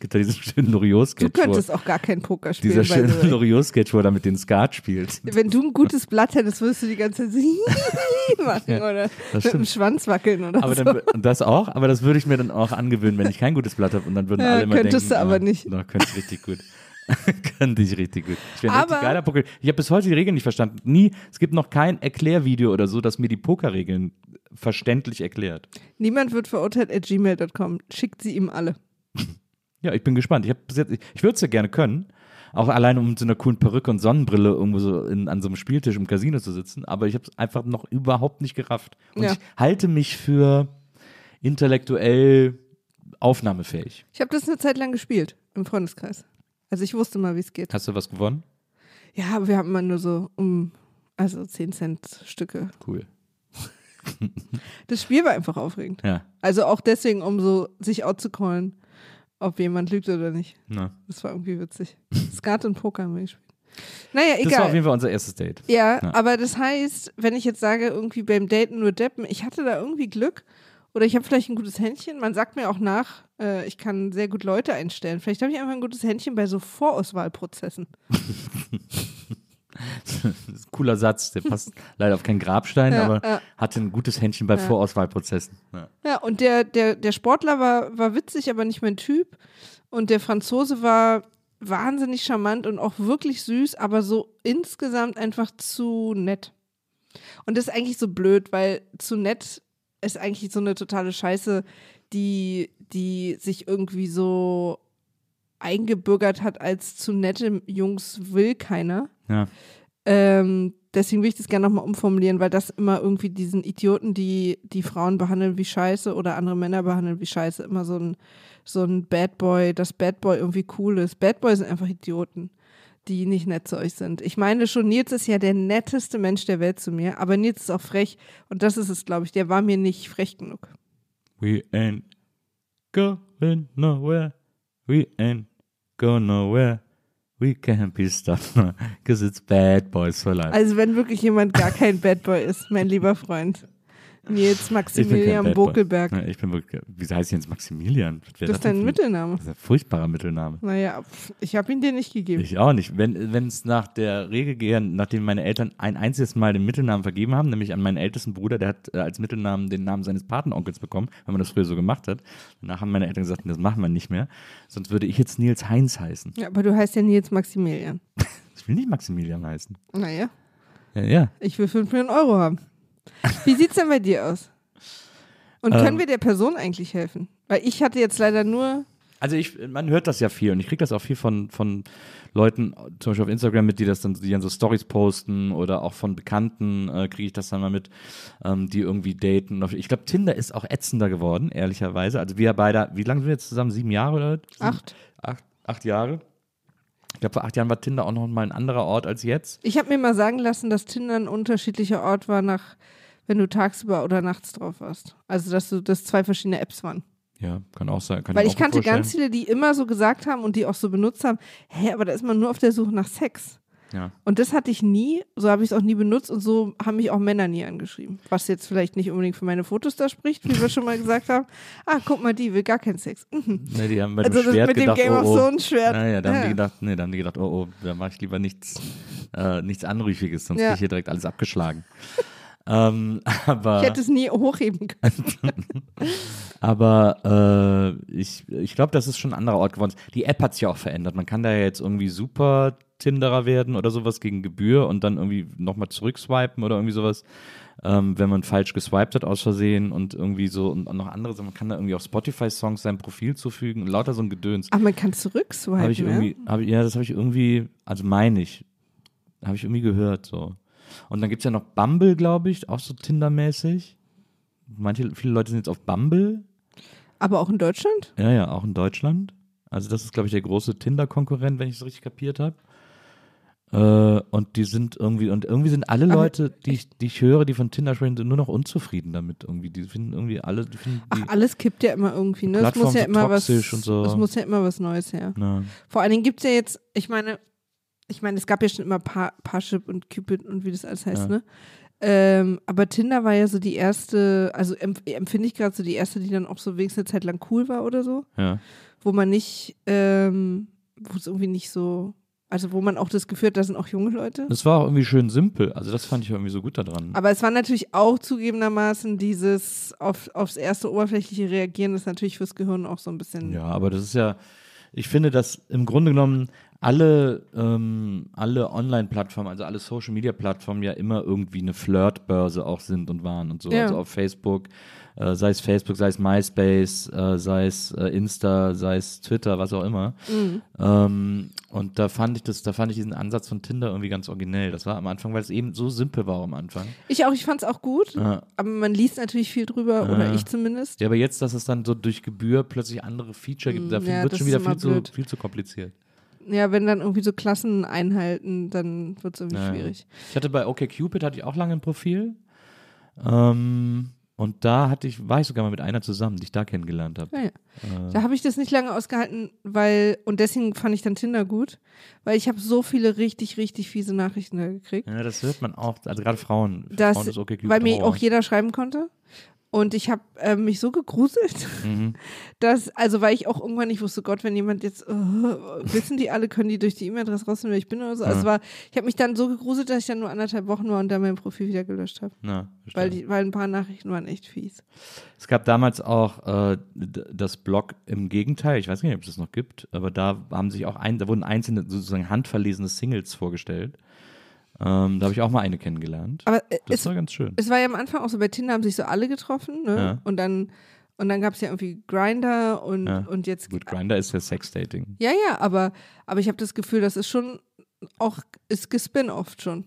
Gibt da diesen schönen Du Loriot-Sketch, wo, könntest auch gar kein Poker spielen. dieser schöne. Loriot-Sketch, wo er mit den Skat spielt. Wenn du ein gutes Blatt hättest, würdest du die ganze Zeit [LAUGHS] machen Ja, oder mit dem. Schwanz wackeln oder Aber so. dann, und das auch, aber das würde ich mir dann auch angewöhnen, wenn ich kein gutes Blatt habe und dann würden Ja, alle immer könntest denken, du aber ah, nicht. Da könnte ich richtig gut. [LAUGHS] könnte ich richtig gut. Ich wäre ein richtig geiler Poker. Ich habe bis heute die Regeln nicht verstanden. Nie, es gibt noch kein Erklärvideo oder so, das mir die Pokerregeln verständlich erklärt. Niemand wird verurteilt at gmail.com. Schickt sie ihm alle. Ja, ich bin gespannt. Ich, jetzt- ich, ich würde es ja gerne können. Auch allein um mit so einer coolen Perücke und Sonnenbrille irgendwo so in, an so einem Spieltisch im Casino zu sitzen. Aber ich habe es einfach noch überhaupt nicht gerafft. Und Ja. ich halte mich für intellektuell aufnahmefähig. Ich habe das eine Zeit lang gespielt im Freundeskreis. Also ich wusste mal, wie es geht. Hast du was gewonnen? Ja, aber wir haben immer nur so um, also 10 Cent Stücke. Cool. [LAUGHS] Das Spiel war einfach aufregend. Ja. Also auch deswegen, um so sich outzucallen, ob jemand lügt oder nicht. Na. Das war irgendwie witzig. Skat und Poker haben wir gespielt. Naja, Das war auf egal. jeden Fall unser erstes Date. Ja, Ja. aber das heißt, wenn ich jetzt sage, irgendwie beim Daten nur Deppen, ich hatte da irgendwie Glück oder ich habe vielleicht ein gutes Händchen. Man sagt mir auch nach, äh, ich kann sehr gut Leute einstellen. Vielleicht habe ich einfach ein gutes Händchen bei so Vorauswahlprozessen. [LAUGHS] [LAUGHS] Cooler Satz, der passt leider auf keinen Grabstein, Ja, aber ja. hatte ein gutes Händchen bei Ja. Vorauswahlprozessen. Ja. Ja, und der, der, der Sportler war, war witzig, aber nicht mein Typ. Und der Franzose war wahnsinnig charmant und auch wirklich süß, aber so insgesamt einfach zu nett. Und das ist eigentlich so blöd, weil zu nett ist eigentlich so eine totale Scheiße, die, die sich irgendwie so eingebürgert hat als zu nette Jungs will keiner. Ja. Ähm, deswegen will ich das gerne nochmal umformulieren, weil das immer irgendwie diesen Idioten, die die Frauen behandeln wie Scheiße oder andere Männer behandeln wie Scheiße, immer so ein, so ein Bad Boy, dass Bad Boy irgendwie cool ist. Bad Boys sind einfach Idioten, die nicht nett zu euch sind. Ich meine schon, Nils ist ja der netteste Mensch der Welt zu mir, aber Nils ist auch frech und das ist es, glaube ich. Der war mir nicht frech genug. We ain't going nowhere. We ain't going nowhere. We can't be stopped. Because [LAUGHS] it's bad boys for life. Also wenn wirklich jemand gar kein Bad Boy ist, mein lieber Freund. Nils Maximilian. Bokelberg. Ja, ich bin wirklich, wieso heißt ich jetzt Maximilian? Wär Das ist dein Mittelname. Das ist ein furchtbarer Mittelname. Naja, ich habe ihn dir nicht gegeben. Ich auch nicht. Wenn es nach der Regel gehen, nachdem meine Eltern ein einziges Mal den Mittelnamen vergeben haben, nämlich an meinen ältesten Bruder, der hat äh, als Mittelnamen den Namen seines Patenonkels bekommen, wenn man das früher so gemacht hat. Danach haben meine Eltern gesagt, das machen wir nicht mehr. Sonst würde ich jetzt Nils Heinz heißen. Ja, aber du heißt ja Nils Maximilian. [LAUGHS] Ich will nicht Maximilian heißen. Naja, Ja, ja. ich will 5 Millionen Euro haben. Wie sieht's denn bei dir aus? Und können Ähm. wir der Person eigentlich helfen? Weil ich hatte jetzt leider nur. Also ich, man hört das ja viel und ich kriege das auch viel von, von Leuten, zum Beispiel auf Instagram mit, die das dann, die dann so Stories posten oder auch von Bekannten äh, kriege ich das dann mal mit, ähm, die irgendwie daten. Ich glaube, Tinder ist auch ätzender geworden, ehrlicherweise. Also wir beide, wie lange sind wir jetzt zusammen? Sieben Jahre oder? Sieben? Acht. Acht, acht Jahre. Ich glaube, vor acht Jahren war Tinder auch noch mal ein anderer Ort als jetzt. Ich habe mir mal sagen lassen, dass Tinder ein unterschiedlicher Ort war, nach, wenn du tagsüber oder nachts drauf warst. Also, dass du das zwei verschiedene Apps waren. Ja, kann auch sein. Kann Weil ich gut kannte ganz viele, die immer so gesagt haben und die auch so benutzt haben: hä, aber da ist man nur auf der Suche nach Sex. Ja. Und das hatte ich nie, so habe ich es auch nie benutzt und so haben mich auch Männer nie angeschrieben. Was jetzt vielleicht nicht unbedingt für meine Fotos da spricht, wie wir schon mal gesagt haben. Ah, guck mal, die will gar keinen Sex. [LAUGHS] Mhm. Ne, die haben bei Also dem Schwert mit dem gedacht, Game of oh, oh. Thrones Schwert. Naja, da haben Ja. die gedacht, nee, da haben die gedacht, oh, oh, da mache ich lieber nichts, äh, nichts Anrüchiges, sonst Ja. ich hier direkt alles abgeschlagen. [LAUGHS] ähm, [LAUGHS] aber Ich hätte es nie hochheben können. [LAUGHS] aber äh, ich, ich glaube, das ist schon ein anderer Ort geworden. Die App hat sich ja auch verändert. Man kann da ja jetzt irgendwie super Tinderer werden oder sowas gegen Gebühr und dann irgendwie nochmal zurückswipen oder irgendwie sowas, ähm, wenn man falsch geswiped hat aus Versehen und irgendwie so und noch andere, Sachen. man kann da irgendwie auch Spotify-Songs seinem Profil zufügen und lauter so ein Gedöns. Aber man kann zurückswipen, Habe ich ja? irgendwie, hab, ich- ja, das habe ich irgendwie, also meine ich, habe ich irgendwie gehört so. Und dann gibt es ja noch Bumble, glaube ich, auch so Tinder-mäßig. manche, viele Leute sind jetzt auf Bumble. Aber auch in Deutschland? Ja, ja, auch in Deutschland. Also das ist, glaube ich, der große Tinder-Konkurrent, wenn ich es richtig kapiert habe. Äh, und die sind irgendwie, und irgendwie sind alle Aber Leute, die ich, die ich höre, die von Tinder sprechen, sind nur noch unzufrieden damit irgendwie. Die finden irgendwie alle, die finden die, Ach, alles kippt ja immer irgendwie, ne? Es muss ja so immer was. so. Es muss ja immer was Neues her. na, Vor allen Dingen gibt es ja jetzt, ich meine, ich meine, es gab ja schon immer pa Parship und Cupid und wie das alles heißt, Ja. ne? Ähm, aber Tinder war ja so die erste, also empf empfinde ich gerade so die erste, die dann auch so wenigstens eine Zeit lang cool war oder so, ja. wo man nicht, ähm, wo es irgendwie nicht so, also wo man auch das Gefühl hat, da sind auch junge Leute. Das war auch irgendwie schön simpel. Also das fand ich irgendwie so gut daran. Aber es war natürlich auch zugegebenermaßen dieses auf, aufs erste oberflächliche Reagieren, das ist natürlich fürs Gehirn auch so ein bisschen. Ja, aber das ist ja, ich finde, dass im Grunde genommen alle, ähm, alle Online-Plattformen, also alle Social-Media-Plattformen ja immer irgendwie eine Flirtbörse auch sind und waren und so. Ja. Also auf Facebook, äh, sei es Facebook, sei es MySpace, äh, sei es äh, Insta, sei es Twitter, was auch immer. Mhm. Ähm, und da fand ich das, da fand ich diesen Ansatz von Tinder irgendwie ganz originell. Das war am Anfang, weil es eben so simpel war am Anfang. Ich auch, ich fand es auch gut, Ja. aber man liest natürlich viel drüber, oder ich zumindest. Ja, aber jetzt, dass es dann so durch Gebühr plötzlich andere Feature gibt, Mm, dafür ja, wird schon wieder viel zu, viel zu kompliziert. Ja, wenn dann irgendwie so Klassen einhalten, dann wird es irgendwie Ja, ja. schwierig. Ich hatte bei OkCupid hatte ich auch lange ein Profil. Ähm, und da hatte ich, war ich sogar mal mit einer zusammen, die ich da kennengelernt habe. Ja, ja. Äh, Da habe ich das nicht lange ausgehalten, weil, und deswegen fand ich dann Tinder gut, weil ich habe so viele richtig, richtig fiese Nachrichten da gekriegt. ja, das hört man auch, also gerade Frauen. Das- Frauen ist OkCupid weil mir auch jeder schreiben konnte. Und ich habe äh, mich so gegruselt, Mhm. [LAUGHS] dass, also weil ich auch irgendwann nicht wusste, Gott, wenn jemand jetzt, äh, wissen die alle, können die durch die E-Mail-Adresse rausfinden, wer ich bin oder so. Also Ja. es war, ich habe mich dann so gegruselt, dass ich dann nur anderthalb Wochen war und dann mein Profil wieder gelöscht habe. Weil, die, weil ein paar Nachrichten waren echt fies. es gab damals auch äh, das Blog im Gegenteil, ich weiß nicht, ob es das noch gibt, aber da haben sich auch ein, da wurden einzelne sozusagen handverlesene Singles vorgestellt. Ähm, da habe ich auch mal eine kennengelernt. Aber äh, Das es, war ganz schön. es war ja am Anfang auch so, bei Tinder haben sich so alle getroffen, ne? Ja. Und dann, und dann gab es ja irgendwie Grinder und, Ja. und jetzt. Gut, Grinder ist ja Sexdating. Ja, ja, aber, aber ich habe das Gefühl, das ist schon auch, ist gespin-oft schon.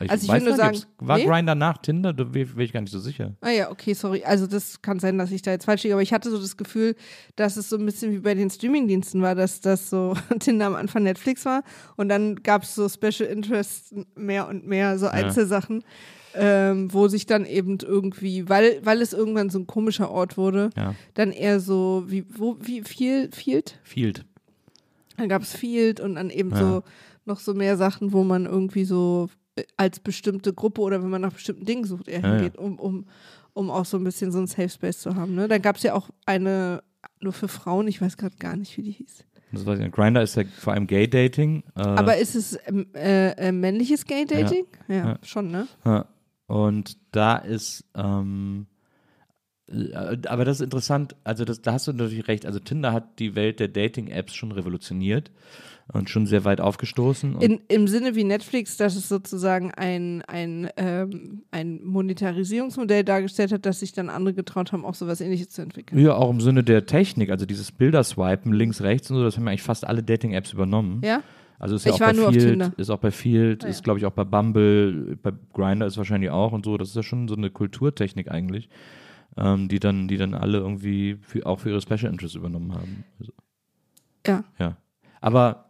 Ich Also ich will nur sagen, war nee? Grinder nach Tinder? Da bin ich gar nicht so sicher. Ah ja, okay, sorry. Also das kann sein, dass ich da jetzt falsch liege, aber ich hatte so das Gefühl, dass es so ein bisschen wie bei den Streamingdiensten war, dass das so [LAUGHS] Tinder am Anfang Netflix war und dann gab es so Special Interests mehr und mehr, so Einzelsachen, ähm, wo sich dann eben irgendwie, weil, weil es irgendwann so ein komischer Ort wurde, Ja. dann eher so wie, wo, wie viel, Field? Field. Dann gab es Field und dann eben Ja. so noch so mehr Sachen, wo man irgendwie so als bestimmte Gruppe oder wenn man nach bestimmten Dingen sucht, eher Ja, ja. hingeht, um, um, um auch so ein bisschen so ein Safe Space zu haben. Ne? Dann gab es ja auch eine nur für Frauen, ich weiß gerade gar nicht, wie die hieß. Das weiß ich nicht. Grinder ist ja vor allem Gay-Dating. Äh, Aber ist es ähm, äh, äh, männliches Gay-Dating? Ja. Ja. schon, ne? Ja. Und da ist, ähm, äh, aber das ist interessant, also das, da hast du natürlich recht, also Tinder hat die Welt der Dating-Apps schon revolutioniert und schon sehr weit aufgestoßen. In, Im Sinne wie Netflix, dass es sozusagen ein, ein, ähm, ein Monetarisierungsmodell dargestellt hat, dass sich dann andere getraut haben, auch sowas ähnliches zu entwickeln. ja, auch im Sinne der Technik, also dieses Bilderswipen links, rechts und so, das haben ja eigentlich fast alle Dating-Apps übernommen. Ja? Also ist ja Ich auch war bei Field, ist auch bei Field, Ah, ist ja. glaube ich auch bei Bumble, bei Grinder ist wahrscheinlich auch und so. Das ist ja schon so eine Kulturtechnik eigentlich, ähm, die dann, die dann alle irgendwie für, auch für ihre Special Interests übernommen haben. Also, Ja. ja. Aber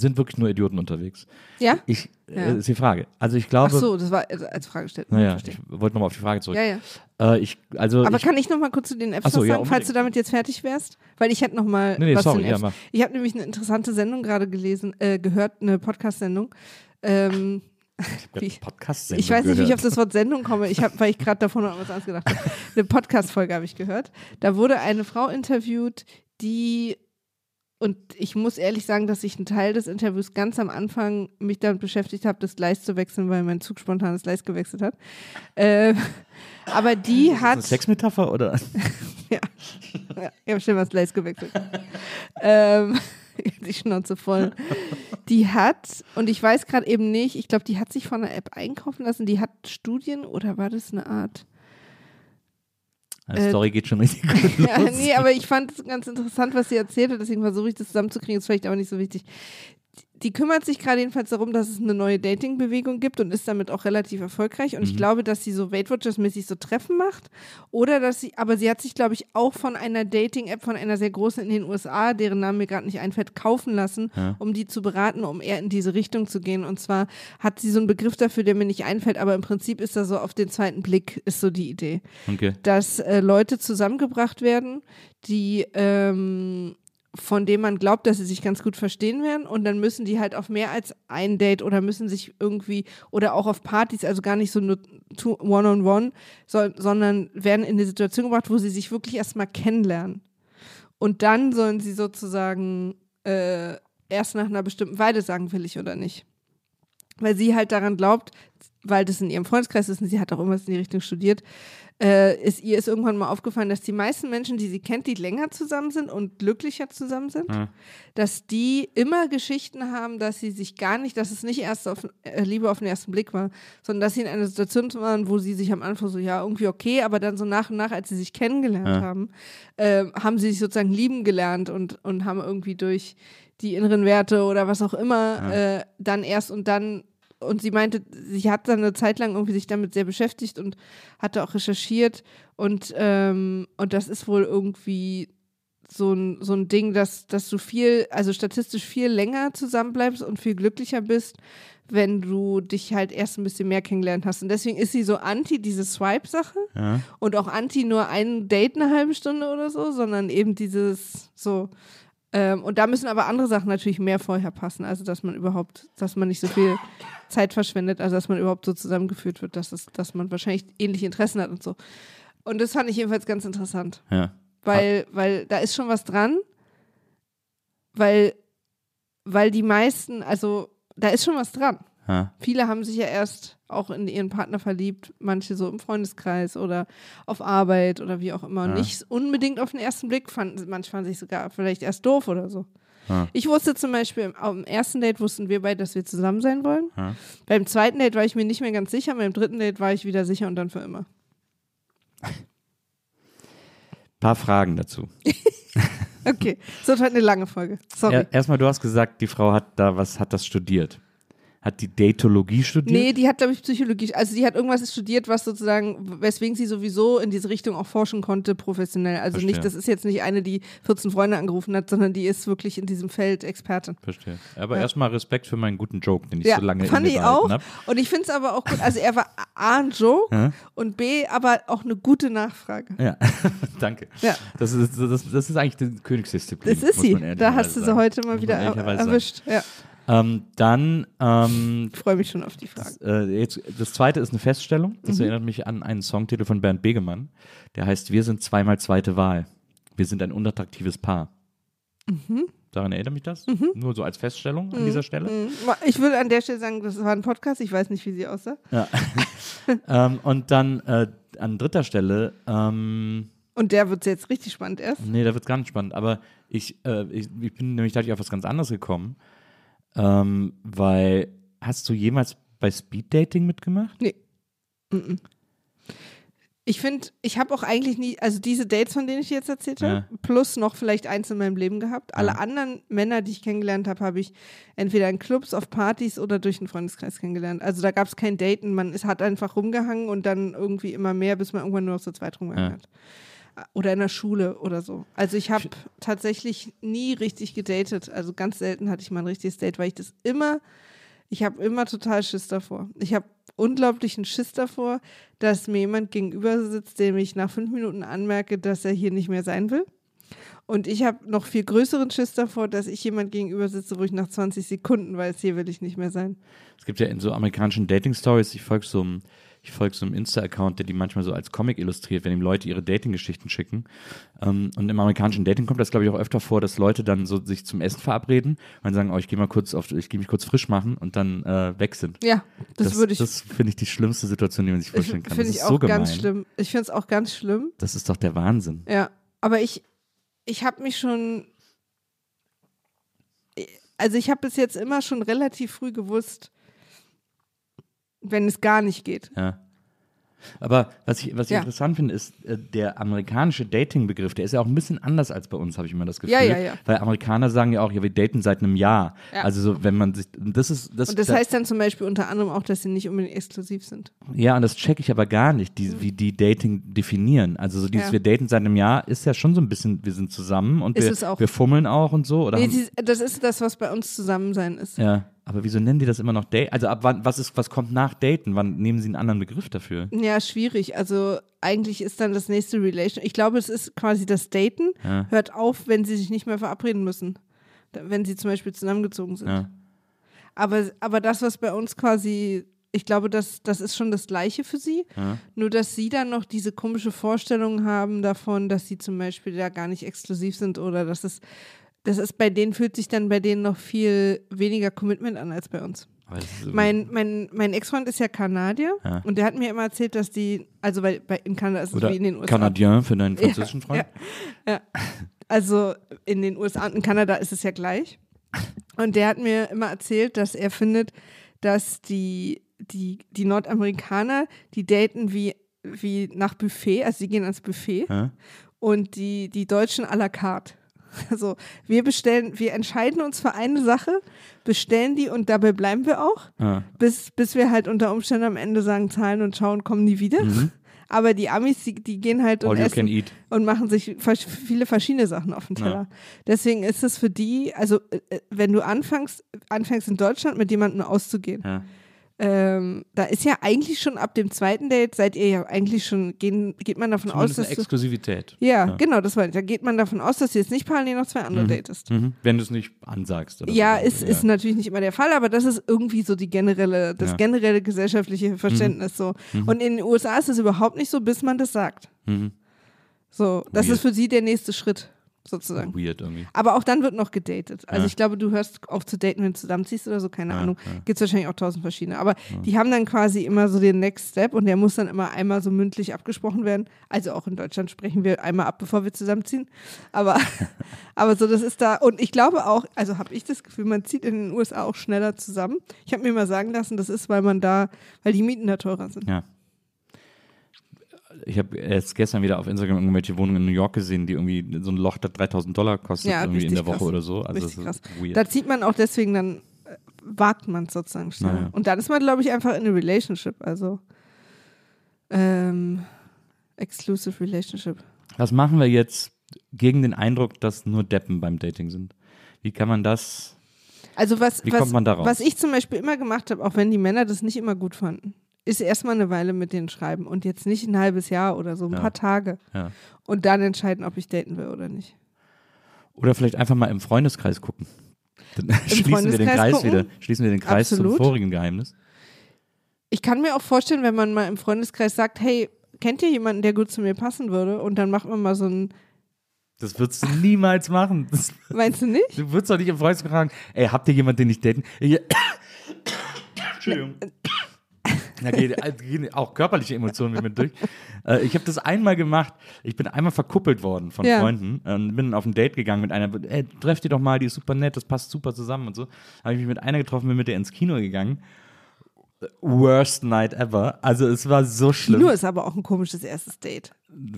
sind wirklich nur Idioten unterwegs. Ja? Ich, Ja. äh, ist die Frage. Also ich glaube, Ach so, das war also als Frage gestellt. naja, ich wollte nochmal auf die Frage zurück. Ja, ja. Äh, ich, also Aber ich, kann ich noch mal kurz zu den Apps so, was ja, sagen, falls du damit jetzt fertig wärst? Weil ich hätte noch mal nee, nee, was sorry, zu den ja, Apps. Ich habe nämlich eine interessante Sendung gerade gelesen, äh, gehört, eine Podcast-Sendung. Ähm, [LAUGHS] Podcast ich weiß nicht, wie ich auf das Wort Sendung komme, ich hab, weil ich gerade davon noch an was anderes gedacht habe. [LAUGHS] Eine Podcast-Folge habe ich gehört. Da wurde eine Frau interviewt, die und ich muss ehrlich sagen, dass ich einen Teil des Interviews ganz am Anfang mich damit beschäftigt habe, das Gleis zu wechseln, weil mein Zug spontan das Gleis gewechselt hat. Äh, [LAUGHS] aber die Eine hat. Sexmetapher oder? [LAUGHS] Ja, ja ich habe schon was Gleis gewechselt. ähm, [LAUGHS] die Schnauze voll. Die hat, und ich weiß gerade eben nicht, ich glaube, die hat sich von einer App einkaufen lassen, die hat Studien oder war das eine Art? Die Äh, Story geht schon richtig [LAUGHS] gut los. Ja, nee, aber ich fand es ganz interessant, was sie erzählt hat, deswegen versuche ich das zusammenzukriegen, ist vielleicht aber nicht so wichtig. Die kümmert sich gerade jedenfalls darum, dass es eine neue Dating-Bewegung gibt und ist damit auch relativ erfolgreich. Und Mhm. ich glaube, dass sie so Weight Watchers-mäßig so Treffen macht. Oder dass sie, aber sie hat sich, glaube ich, auch von einer Dating-App, von einer sehr großen in den USA, deren Name mir gerade nicht einfällt, kaufen lassen, Ja. um die zu beraten, um eher in diese Richtung zu gehen. Und zwar hat sie so einen Begriff dafür, der mir nicht einfällt, aber im Prinzip ist da so auf den zweiten Blick, ist so die Idee Okay. dass äh, Leute zusammengebracht werden, die ähm, von denen man glaubt, dass sie sich ganz gut verstehen werden und dann müssen die halt auf mehr als ein Date oder müssen sich irgendwie oder auch auf Partys, also gar nicht so nur one-on-one, so, sondern werden in eine Situation gebracht, wo sie sich wirklich erstmal kennenlernen. Und dann sollen sie sozusagen äh, erst nach einer bestimmten Weile sagen, will ich oder nicht. Weil sie halt daran glaubt, weil das in ihrem Freundeskreis ist und sie hat auch irgendwas in die Richtung studiert, äh, ist ihr ist irgendwann mal aufgefallen, dass die meisten Menschen, die sie kennt, die länger zusammen sind und glücklicher zusammen sind, Ja. dass die immer Geschichten haben, dass sie sich gar nicht, dass es nicht erst auf äh, Liebe auf den ersten Blick war, sondern dass sie in einer Situation waren, wo sie sich am Anfang so, ja, irgendwie okay, aber dann so nach und nach, als sie sich kennengelernt Ja. haben, äh, haben sie sich sozusagen lieben gelernt und, und haben irgendwie durch die inneren Werte oder was auch immer Ja. äh, dann erst und dann und sie meinte, sie hat dann eine Zeit lang irgendwie sich damit sehr beschäftigt und hatte auch recherchiert und, ähm, und das ist wohl irgendwie so ein, so ein Ding, dass, dass du viel, also statistisch viel länger zusammenbleibst und viel glücklicher bist, wenn du dich halt erst ein bisschen mehr kennengelernt hast. Und deswegen ist sie so anti diese Swipe-Sache Ja. und auch anti nur ein Date eine halbe Stunde oder so, sondern eben dieses so. Ähm, und da müssen aber andere Sachen natürlich mehr vorher passen, also dass man überhaupt, dass man nicht so viel Zeit verschwendet, also dass man überhaupt so zusammengeführt wird, dass, es, dass man wahrscheinlich ähnliche Interessen hat und so. Und das fand ich jedenfalls ganz interessant, ja. weil, weil da ist schon was dran, weil, weil die meisten, also da ist schon was dran. Ja. Viele haben sich ja erst auch in ihren Partner verliebt, manche so im Freundeskreis oder auf Arbeit oder wie auch immer. Ja. Nicht unbedingt auf den ersten Blick, fanden, manche fanden sich sogar vielleicht erst doof oder so. Ja. Ich wusste zum Beispiel, im- am ersten Date wussten wir beide, dass wir zusammen sein wollen. Beim zweiten Date war ich mir nicht mehr ganz sicher, beim dritten Date war ich wieder sicher und dann für immer. [LAUGHS] Paar Fragen dazu. [LAUGHS] Okay, es wird heute eine lange Folge. Sorry. Er, erstmal, du hast gesagt, die Frau hat da was, hat das studiert. Hat die Datologie studiert? Nee, die hat, glaube ich, Psychologie, also die hat irgendwas studiert, was sozusagen, weswegen sie sowieso in diese Richtung auch forschen konnte, professionell. Also Verstehe. nicht, das ist jetzt nicht eine, die 14 Freunde angerufen hat, sondern die ist wirklich in diesem Feld Expertin. Verstehe. Aber Ja. erstmal Respekt für meinen guten Joke, den ich Ja, so lange fand ich auch. behalten Und ich finde es aber auch gut, also er war A, ein Joke und B, aber auch eine gute Nachfrage. hab. Ja, [LAUGHS] danke. Ja. Das ist, das, das ist eigentlich die Königsdisziplin. Das ist sie. Da hast du sie heute mal wieder er erwischt. Ja, Ähm, dann, ähm, ich freue mich schon auf die Frage. äh, jetzt, das zweite ist eine Feststellung. Mhm. Das erinnert mich an einen Songtitel von Bernd Begemann. Der heißt Wir sind zweimal zweite Wahl. Wir sind ein unattraktives Paar. Mhm. Daran erinnert mich das? Nur so als Feststellung an dieser Stelle. Mhm. Ich würde an der Stelle sagen, das war ein Podcast, ich weiß nicht, wie sie aussah. Ja. [LAUGHS] ähm, und dann äh, an dritter Stelle, ähm, Und der wird jetzt richtig spannend erst. nee, da wird es ganz spannend, aber ich, äh, ich, ich bin nämlich dadurch auf was ganz anderes gekommen, ähm, weil hast du jemals bei Speeddating mitgemacht? Ich finde, ich habe auch eigentlich nie, also diese Dates, von denen ich dir jetzt erzählt habe, Ja. plus noch vielleicht eins in meinem Leben gehabt. Alle Ja. anderen Männer, die ich kennengelernt habe, habe ich entweder in Clubs, auf Partys oder durch einen Freundeskreis kennengelernt. Also da gab es kein Daten, man ist, hat einfach rumgehangen und dann irgendwie immer mehr, bis man irgendwann nur noch so zweit rumgehangen Ja. hat. Oder in der Schule oder so. Also ich habe tatsächlich nie richtig gedatet. Also ganz selten hatte ich mal ein richtiges Date, weil ich das immer, ich habe immer total Schiss davor. Ich habe unglaublichen Schiss davor, dass mir jemand gegenüber sitzt, dem ich nach fünf Minuten anmerke, dass er hier nicht mehr sein will. Und ich habe noch viel größeren Schiss davor, dass ich jemand gegenüber sitze, wo ich nach 20 Sekunden weiß, hier will ich nicht mehr sein. Es gibt ja in so amerikanischen Dating-Stories, ich folge so einem ich folge so einem Insta-Account, der die manchmal so als Comic illustriert, wenn ihm Leute ihre Dating-Geschichten schicken. Ähm, und im amerikanischen Dating kommt das, glaube ich, auch öfter vor, dass Leute dann so sich zum Essen verabreden und dann sagen, oh, ich gehe mal kurz auf, ich gehe mich kurz frisch machen und dann äh, weg sind. Ja, das, würde ich, Das finde ich die schlimmste Situation, die man sich ich vorstellen kann. finde das ich auch so ganz schlimm. Ich finde es auch ganz schlimm. Das ist doch der Wahnsinn. Ja, aber ich, ich habe mich schon, also ich habe bis jetzt immer schon relativ früh gewusst, wenn es gar nicht geht. Ja. Aber was ich, was ich Ja. interessant finde, ist, äh, der amerikanische Dating-Begriff, der ist ja auch ein bisschen anders als bei uns, habe ich immer das Gefühl. Ja, ja, ja. Weil Amerikaner sagen ja auch, ja, wir daten seit einem Jahr. Ja. Also so, wenn man sich, das ist, das, Und das da- heißt dann zum Beispiel unter anderem auch, dass sie nicht unbedingt exklusiv sind. Ja, und das checke ich aber gar nicht, die, wie die Dating definieren. Also so dieses, Ja. wir daten seit einem Jahr, ist ja schon so ein bisschen, wir sind zusammen und Ist wir, wir fummeln auch und so. Oder Nee, haben, das ist das, was bei uns Zusammensein ist. ja, aber wieso nennen die das immer noch Date? Also ab wann, was ist, was kommt nach Daten? Wann nehmen sie einen anderen Begriff dafür? Ja, schwierig. Also eigentlich ist dann das nächste Relation. Ich glaube, es ist quasi das Daten. Ja. Hört auf, wenn sie sich nicht mehr verabreden müssen. Wenn sie zum Beispiel zusammengezogen sind. Ja. Aber, aber das, was bei uns quasi, ich glaube, das, das ist schon das Gleiche für sie. Ja. Nur, dass sie dann noch diese komische Vorstellung haben davon, dass sie zum Beispiel da gar nicht exklusiv sind oder dass es, das ist bei denen, fühlt sich dann bei denen noch viel weniger Commitment an als bei uns. Mein, mein, mein Ex-Freund ist ja Kanadier Ja. und der hat mir immer erzählt, dass die, also bei, bei, in Kanada ist es Oder wie in den USA. Kanadien für deinen französischen Freund? Ja. Also in den USA und in Kanada ist es ja gleich. Und der hat mir immer erzählt, dass er findet, dass die, die, die Nordamerikaner, die daten wie, wie nach Buffet, also sie gehen ans Buffet Ja. und die, die Deutschen à la carte. [LAUGHS] Also wir bestellen, wir entscheiden uns für eine Sache, bestellen die und dabei bleiben wir auch, Ja. bis, bis wir halt unter Umständen am Ende sagen, zahlen und schauen, kommen nie wieder. [LAUGHS] Aber die Amis, die, die gehen halt und Mhm. Essen und machen sich viele verschiedene Sachen auf den Teller. Deswegen ist es für die, also äh, äh, wenn du anfängst, anfängst in Deutschland mit jemandem auszugehen, Ja. Ähm, da ist ja eigentlich schon ab dem zweiten Date, seid ihr ja eigentlich schon, gehen, geht man davon aus, Zumindest eine dass du, Exklusivität. ja, genau, das war, da geht man davon aus, dass du jetzt nicht parallel noch zwei andere datest. Mhm. Wenn du es nicht ansagst. Ja, so. ist, ist natürlich nicht immer der Fall, aber das ist irgendwie so die generelle, das Ja. Mhm. generelle gesellschaftliche Verständnis so. Und in den USA ist es überhaupt nicht so, bis man das sagt. Mhm. So, das Weird. ist für sie der nächste Schritt, sozusagen. Weird irgendwie. Aber auch dann wird noch gedatet. Also Ja. ich glaube, du hörst auf zu daten, wenn du zusammenziehst oder so, keine Ja, Ahnung. ja. Gibt es wahrscheinlich auch tausend verschiedene. Aber die haben dann quasi immer so den Next Step und der muss dann immer einmal so mündlich abgesprochen werden. Also auch in Deutschland sprechen wir einmal ab, bevor wir zusammenziehen. Aber, [LAUGHS] aber so, das ist da. Und ich glaube auch, also habe ich das Gefühl, man zieht in den USA auch schneller zusammen. Ich habe mir mal sagen lassen, das ist, weil man da, weil die Mieten da teurer sind. Ja. Ich habe erst gestern wieder auf Instagram irgendwelche Wohnungen in New York gesehen, die irgendwie so ein Loch, das 3000 Dollar kostet, Ja, irgendwie in der Woche krass. oder so. Also Richtig das krass. Da zieht man auch deswegen dann, äh, wagt man sozusagen schneller. Naja. Und dann ist man, glaube ich, einfach in eine Relationship. Also ähm, Exclusive Relationship. Was machen wir jetzt gegen den Eindruck, dass nur Deppen beim Dating sind? Wie kann man das? Also was, was, was ich zum Beispiel immer gemacht habe, auch wenn die Männer das nicht immer gut fanden, ist erstmal eine Weile mit denen schreiben und jetzt nicht ein halbes Jahr oder so, ein Ja. paar Tage. Ja. Und dann entscheiden, ob ich daten will oder nicht. Oder vielleicht einfach mal im Freundeskreis gucken. Dann schließen wir den Freundeskreis Kreis gucken? wieder. Schließen wir den Kreis Absolut. zum vorigen Geheimnis. Ich kann mir auch vorstellen, wenn man mal im Freundeskreis sagt, hey, kennt ihr jemanden, der gut zu mir passen würde? Und dann macht man mal so ein, Das würdest du niemals machen. Das, [LAUGHS] meinst du nicht? du würdest doch nicht im Freundeskreis fragen, ey, habt ihr jemanden, den ich daten? [COUGHS] Entschuldigung. [COUGHS] Da gehen, da gehen auch körperliche Emotionen mit mir durch. Äh, ich habe das einmal gemacht. Ich bin einmal verkuppelt worden von Ja. Freunden und bin auf ein Date gegangen mit einer. Ey, treff die doch mal, die ist super nett, das passt super zusammen und so. Habe ich mich mit einer getroffen, bin mit der ins Kino gegangen. Worst night ever. Also es war so schlimm. Kino ist aber auch ein komisches erstes Date.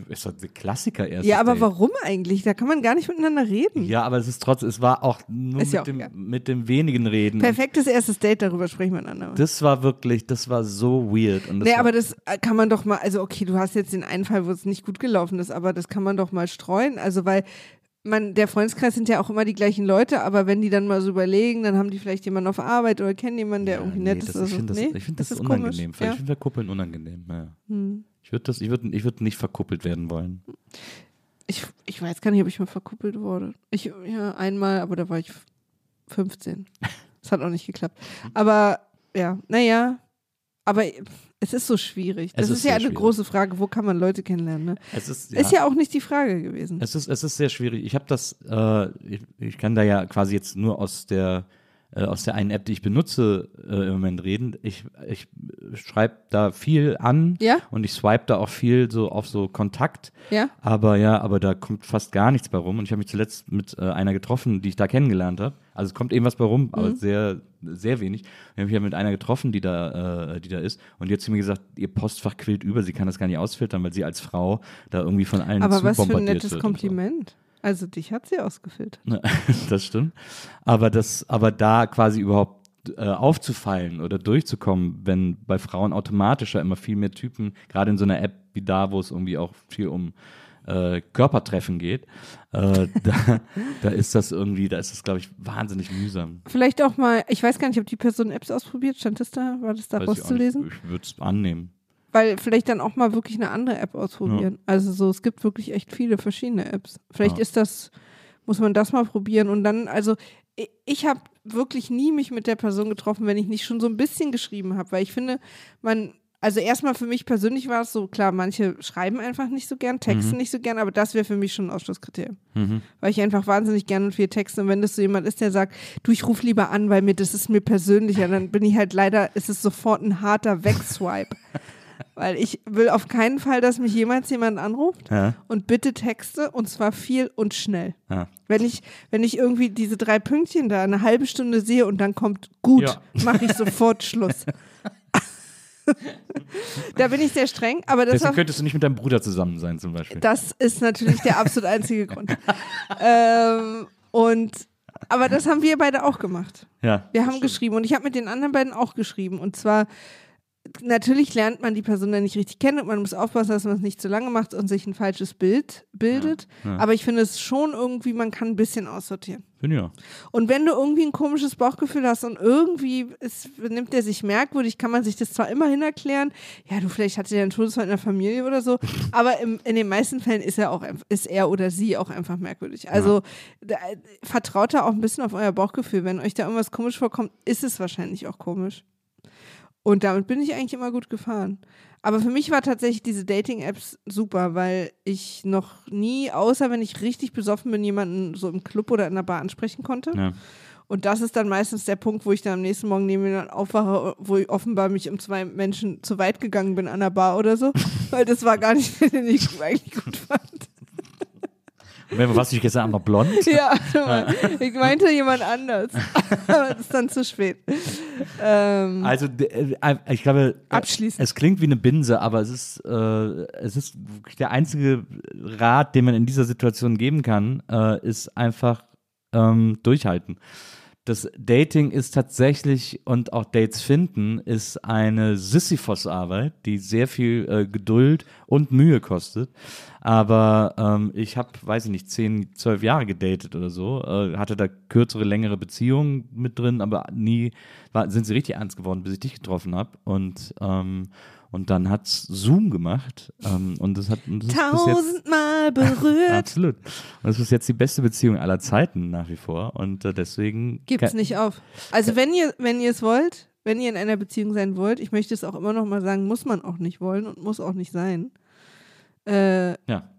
ist doch der Klassiker erst. Ja, aber warum eigentlich? Da kann man gar nicht miteinander reden. Ja, aber es ist trotzdem, es war auch nur Ist ja mit, auch dem, mit dem wenigen Reden. Perfektes erstes Date, darüber sprechen wir einander. Das war wirklich, das war so weird. Und Nee, aber das äh, kann man doch mal, also okay, du hast jetzt den einen Fall, wo es nicht gut gelaufen ist, aber das kann man doch mal streuen. Also weil man, der Freundeskreis sind ja auch immer die gleichen Leute, aber wenn die dann mal so überlegen, dann haben die vielleicht jemanden auf Arbeit oder kennen jemanden, der Ja, irgendwie nee, nett ist. das, oder ich so. finde das, nee, ich find das, ist unangenehm. Ja. finden wir Kuppeln unangenehm. Ja. Hm. Ich würde ich würd, ich würd nicht verkuppelt werden wollen. Ich, ich weiß gar nicht, ob ich mal verkuppelt wurde. Ich, ja, einmal, aber da war ich 15. [LAUGHS] Das hat auch nicht geklappt. Aber ja, naja, aber es ist so schwierig. Das Es ist, ist ja eine schwierig. große Frage, wo kann man Leute kennenlernen? Ne? Es ist, Ist ja auch nicht die Frage gewesen. Es ist, es ist sehr schwierig. Ich habe das, äh, ich, ich kann da ja quasi jetzt nur aus der äh, aus der einen App, die ich benutze, äh, im Moment reden. Ich, ich schreibe da viel an Ja? und ich swipe da auch viel so auf so Kontakt. Ja? Aber ja, aber da kommt fast gar nichts bei rum. Und ich habe mich zuletzt mit äh, einer getroffen, die ich da kennengelernt habe. Also es kommt eben was bei rum, Mhm. aber sehr, sehr wenig. Wir haben mich ja mit einer getroffen, die da, äh, die da ist. Und die hat zu mir gesagt, ihr Postfach quillt über, sie kann das gar nicht ausfiltern, weil sie als Frau da irgendwie von allen Aber was für ein nettes. Kompliment. Also dich hat sie ausgefiltert. [LAUGHS] Das stimmt. Aber das, aber da quasi überhaupt äh, aufzufallen oder durchzukommen, wenn bei Frauen automatisch ja immer viel mehr Typen, gerade in so einer App wie da, wo es irgendwie auch viel um äh, Körpertreffen geht, äh, [LAUGHS] da, da ist das irgendwie, da ist das, glaube ich, wahnsinnig mühsam. Vielleicht auch mal, ich weiß gar nicht, ob die Person Apps ausprobiert. Stand das da? War das da Weiß ich rauszulesen? Ich würde es annehmen. Weil vielleicht dann auch mal wirklich eine andere App ausprobieren. Also so, es gibt wirklich echt viele verschiedene Apps. Vielleicht Ja. ist das, muss man das mal probieren und dann, also ich habe wirklich nie mich mit der Person getroffen, wenn ich nicht schon so ein bisschen geschrieben habe, weil ich finde, man, also erstmal für mich persönlich war es so, klar, manche schreiben einfach nicht so gern, texten nicht so gern, aber das wäre für mich schon ein Ausschlusskriterium. Mhm. Weil ich einfach wahnsinnig gern und viel texte und wenn das so jemand ist, der sagt, du, ich ruf lieber an, weil mir das ist mir persönlicher, dann bin ich halt leider, ist es sofort ein harter Wegswipe. [LAUGHS] Weil ich will auf keinen Fall, dass mich jemals jemand anruft Ja, und bitte texte und zwar viel und schnell. ja. Wenn ich, wenn ich irgendwie diese drei Pünktchen da eine halbe Stunde sehe und dann kommt gut, Ja. mache ich sofort [LAUGHS] Schluss. Da bin ich sehr streng, aber das Deswegen war könntest du nicht mit deinem Bruder zusammen sein, zum Beispiel. das ist natürlich der absolut einzige Grund. ähm, und aber das haben wir beide auch gemacht. ja. Wir haben geschrieben und ich habe mit den anderen beiden auch geschrieben. Und zwar, natürlich lernt man die Person dann nicht richtig kennen und man muss aufpassen, dass man es nicht zu lange macht und sich ein falsches Bild bildet. Ja, ja. Aber ich finde es schon irgendwie, man kann ein bisschen aussortieren. Finde ich auch. Und wenn du irgendwie ein komisches Bauchgefühl hast und irgendwie ist, nimmt der sich merkwürdig, kann man sich das zwar immerhin erklären, ja, du vielleicht hatte der einen Todesfall in der Familie oder so, [LAUGHS] aber im, in den meisten Fällen ist er auch ist er oder sie auch einfach merkwürdig. Also da, vertraut da auch ein bisschen auf euer Bauchgefühl. Wenn euch da irgendwas komisch vorkommt, ist es wahrscheinlich auch komisch. Und damit bin ich eigentlich immer gut gefahren. Aber für mich war tatsächlich diese Dating-Apps super, weil ich noch nie, außer wenn ich richtig besoffen bin, jemanden so im Club oder in der Bar ansprechen konnte. Ja. Und das ist dann meistens der Punkt, wo ich dann am nächsten Morgen neben mir aufwache, wo ich offenbar mich um zwei Menschen zu weit gegangen bin an der Bar oder so. [LAUGHS] Weil das war gar nicht, [LAUGHS] den ich eigentlich gut fand. Was ich gestern Abend noch blond? [LAUGHS] Ja, [LAUGHS] ich meinte jemand anders. Aber [LAUGHS] das ist dann zu spät. Ähm, Also d- äh, ich glaube, äh, Abschließend. es klingt wie eine Binse, aber es ist, äh, es ist der einzige Rat, den man in dieser Situation geben kann, äh, ist einfach ähm, durchhalten. Das Dating ist tatsächlich und auch Dates finden ist eine Sisyphos-Arbeit, die sehr viel äh, Geduld und Mühe kostet. Aber ähm, ich habe, weiß ich nicht, zehn, zwölf Jahre gedatet oder so, äh, hatte da kürzere, längere Beziehungen mit drin, aber nie war, sind sie richtig ernst geworden, bis ich dich getroffen habe. Und, ähm, und dann hat's Zoom gemacht. Ähm, und das hat und das ist bis jetzt, tausendmal [LAUGHS] berührt. Absolut. Und das ist jetzt die beste Beziehung aller Zeiten nach wie vor. Und äh, deswegen. Gibt's nicht auf. Also wenn ihr, wenn ihr es wollt, wenn ihr in einer Beziehung sein wollt, ich möchte es auch immer noch mal sagen, muss man auch nicht wollen und muss auch nicht sein. Äh, Ja.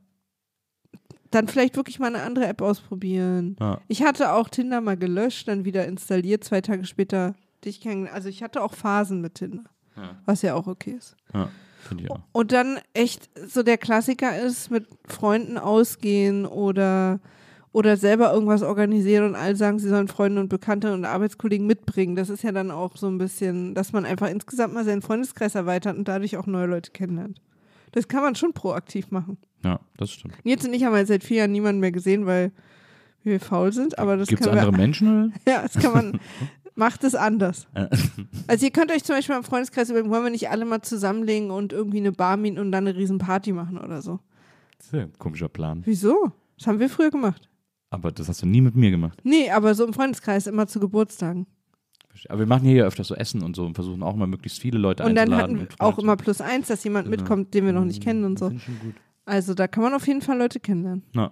dann vielleicht wirklich mal eine andere App ausprobieren. Ja. Ich hatte auch Tinder mal gelöscht, dann wieder installiert, zwei Tage später dich kennengelernt. Also ich hatte auch Phasen mit Tinder, Ja. was ja auch okay ist. Ja, finde ich auch. Und dann echt so der Klassiker ist, mit Freunden ausgehen oder, oder selber irgendwas organisieren und alle sagen, sie sollen Freunde und Bekannte und Arbeitskollegen mitbringen. Das ist ja dann auch so ein bisschen, dass man einfach insgesamt mal seinen Freundeskreis erweitert und dadurch auch neue Leute kennenlernt. Das kann man schon proaktiv machen. Ja, das stimmt. Nils und ich haben halt seit vier Jahren niemanden mehr gesehen, weil wir faul sind, aber das Gibt es andere wir, [LAUGHS] Menschen? Ja, das kann man, macht es anders. Also ihr könnt euch zum Beispiel im Freundeskreis überlegen, wollen wir nicht alle mal zusammenlegen und irgendwie eine Bar mieten und dann eine riesen Party machen oder so. Sehr komischer Plan. Wieso? Das haben wir früher gemacht. Aber das hast du nie mit mir gemacht. Nee, aber so im Freundeskreis immer zu Geburtstagen. Aber wir machen hier ja öfters so Essen und so und versuchen auch mal möglichst viele Leute Und dann einzuladen. hatten wir und auch immer plus eins, dass jemand Ja. mitkommt, den wir noch nicht zu- kennen und so. Also da kann man auf jeden Fall Leute kennenlernen. Na.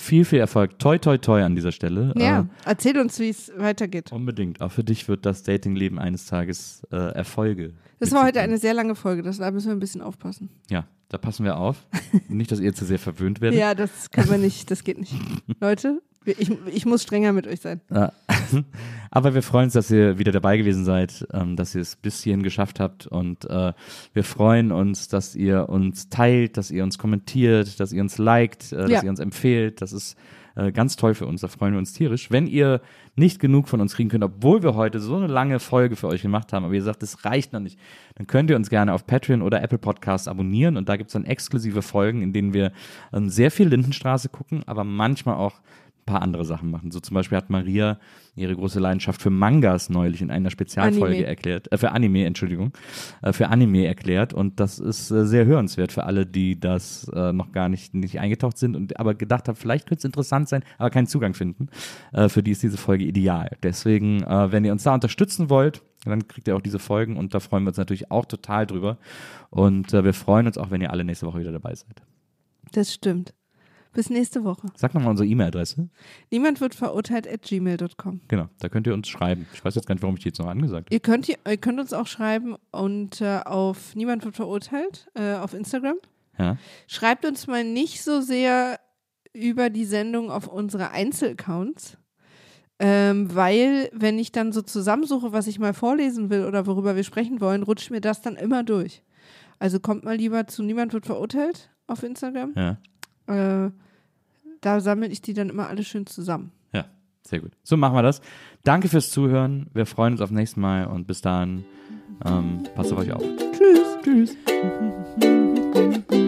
Viel, viel Erfolg. Toi, toi, toi an dieser Stelle. Ja, erzähl uns, wie es weitergeht. Äh, unbedingt. Auch für dich wird das Datingleben eines Tages äh, Erfolge. Das war heute eine sehr lange Folge, das, da müssen wir ein bisschen aufpassen. Ja, da passen wir auf. nicht, dass ihr zu sehr verwöhnt werdet. Ja, das können wir nicht, das geht nicht. Leute, ich, ich muss strenger mit euch sein. Ah. [LAUGHS] Aber wir freuen uns, dass ihr wieder dabei gewesen seid, ähm, dass ihr es bis hierhin geschafft habt. Und äh, wir freuen uns, dass ihr uns teilt, dass ihr uns kommentiert, dass ihr uns liked, äh, dass Ja. ihr uns empfehlt. Das ist äh, ganz toll für uns. Da freuen wir uns tierisch. Wenn ihr nicht genug von uns kriegen könnt, obwohl wir heute so eine lange Folge für euch gemacht haben, aber ihr sagt, es reicht noch nicht, dann könnt ihr uns gerne auf Patreon oder Apple Podcasts abonnieren. Und da gibt es dann exklusive Folgen, in denen wir ähm, sehr viel Lindenstraße gucken, aber manchmal auch paar andere Sachen machen. So zum Beispiel hat Maria ihre große Leidenschaft für Mangas neulich in einer Spezialfolge Anime. erklärt, äh, für Anime, Entschuldigung, äh, für Anime erklärt und das ist äh, sehr hörenswert für alle, die das äh, noch gar nicht, nicht eingetaucht sind und aber gedacht haben, vielleicht könnte es interessant sein, aber keinen Zugang finden. Äh, für die ist diese Folge ideal. Deswegen, äh, wenn ihr uns da unterstützen wollt, dann kriegt ihr auch diese Folgen und da freuen wir uns natürlich auch total drüber und wir freuen uns auch, wenn ihr alle nächste Woche wieder dabei seid. Das stimmt. Bis nächste Woche. Sag nochmal unsere E-Mail-Adresse. Niemand wird verurteilt at gmail.com. Genau, da könnt ihr uns schreiben. Ich weiß jetzt gar nicht, warum ich die jetzt noch angesagt habe. Ihr könnt, ihr könnt uns auch schreiben und äh, auf Niemand wird verurteilt äh, auf Instagram. Ja. Schreibt uns mal nicht so sehr über die Sendung auf unsere Einzelaccounts. Ähm, weil, wenn ich dann so zusammensuche, was ich mal vorlesen will oder worüber wir sprechen wollen, rutscht mir das dann immer durch. Also kommt mal lieber zu Niemand wird verurteilt auf Instagram. Ja. Äh, da sammle ich die dann immer alle schön zusammen. Ja, sehr gut. So machen wir das. Danke fürs Zuhören. Wir freuen uns auf nächstes Mal und bis dahin, ähm, passt auf euch auf. Tschüss. Tschüss. [LAUGHS]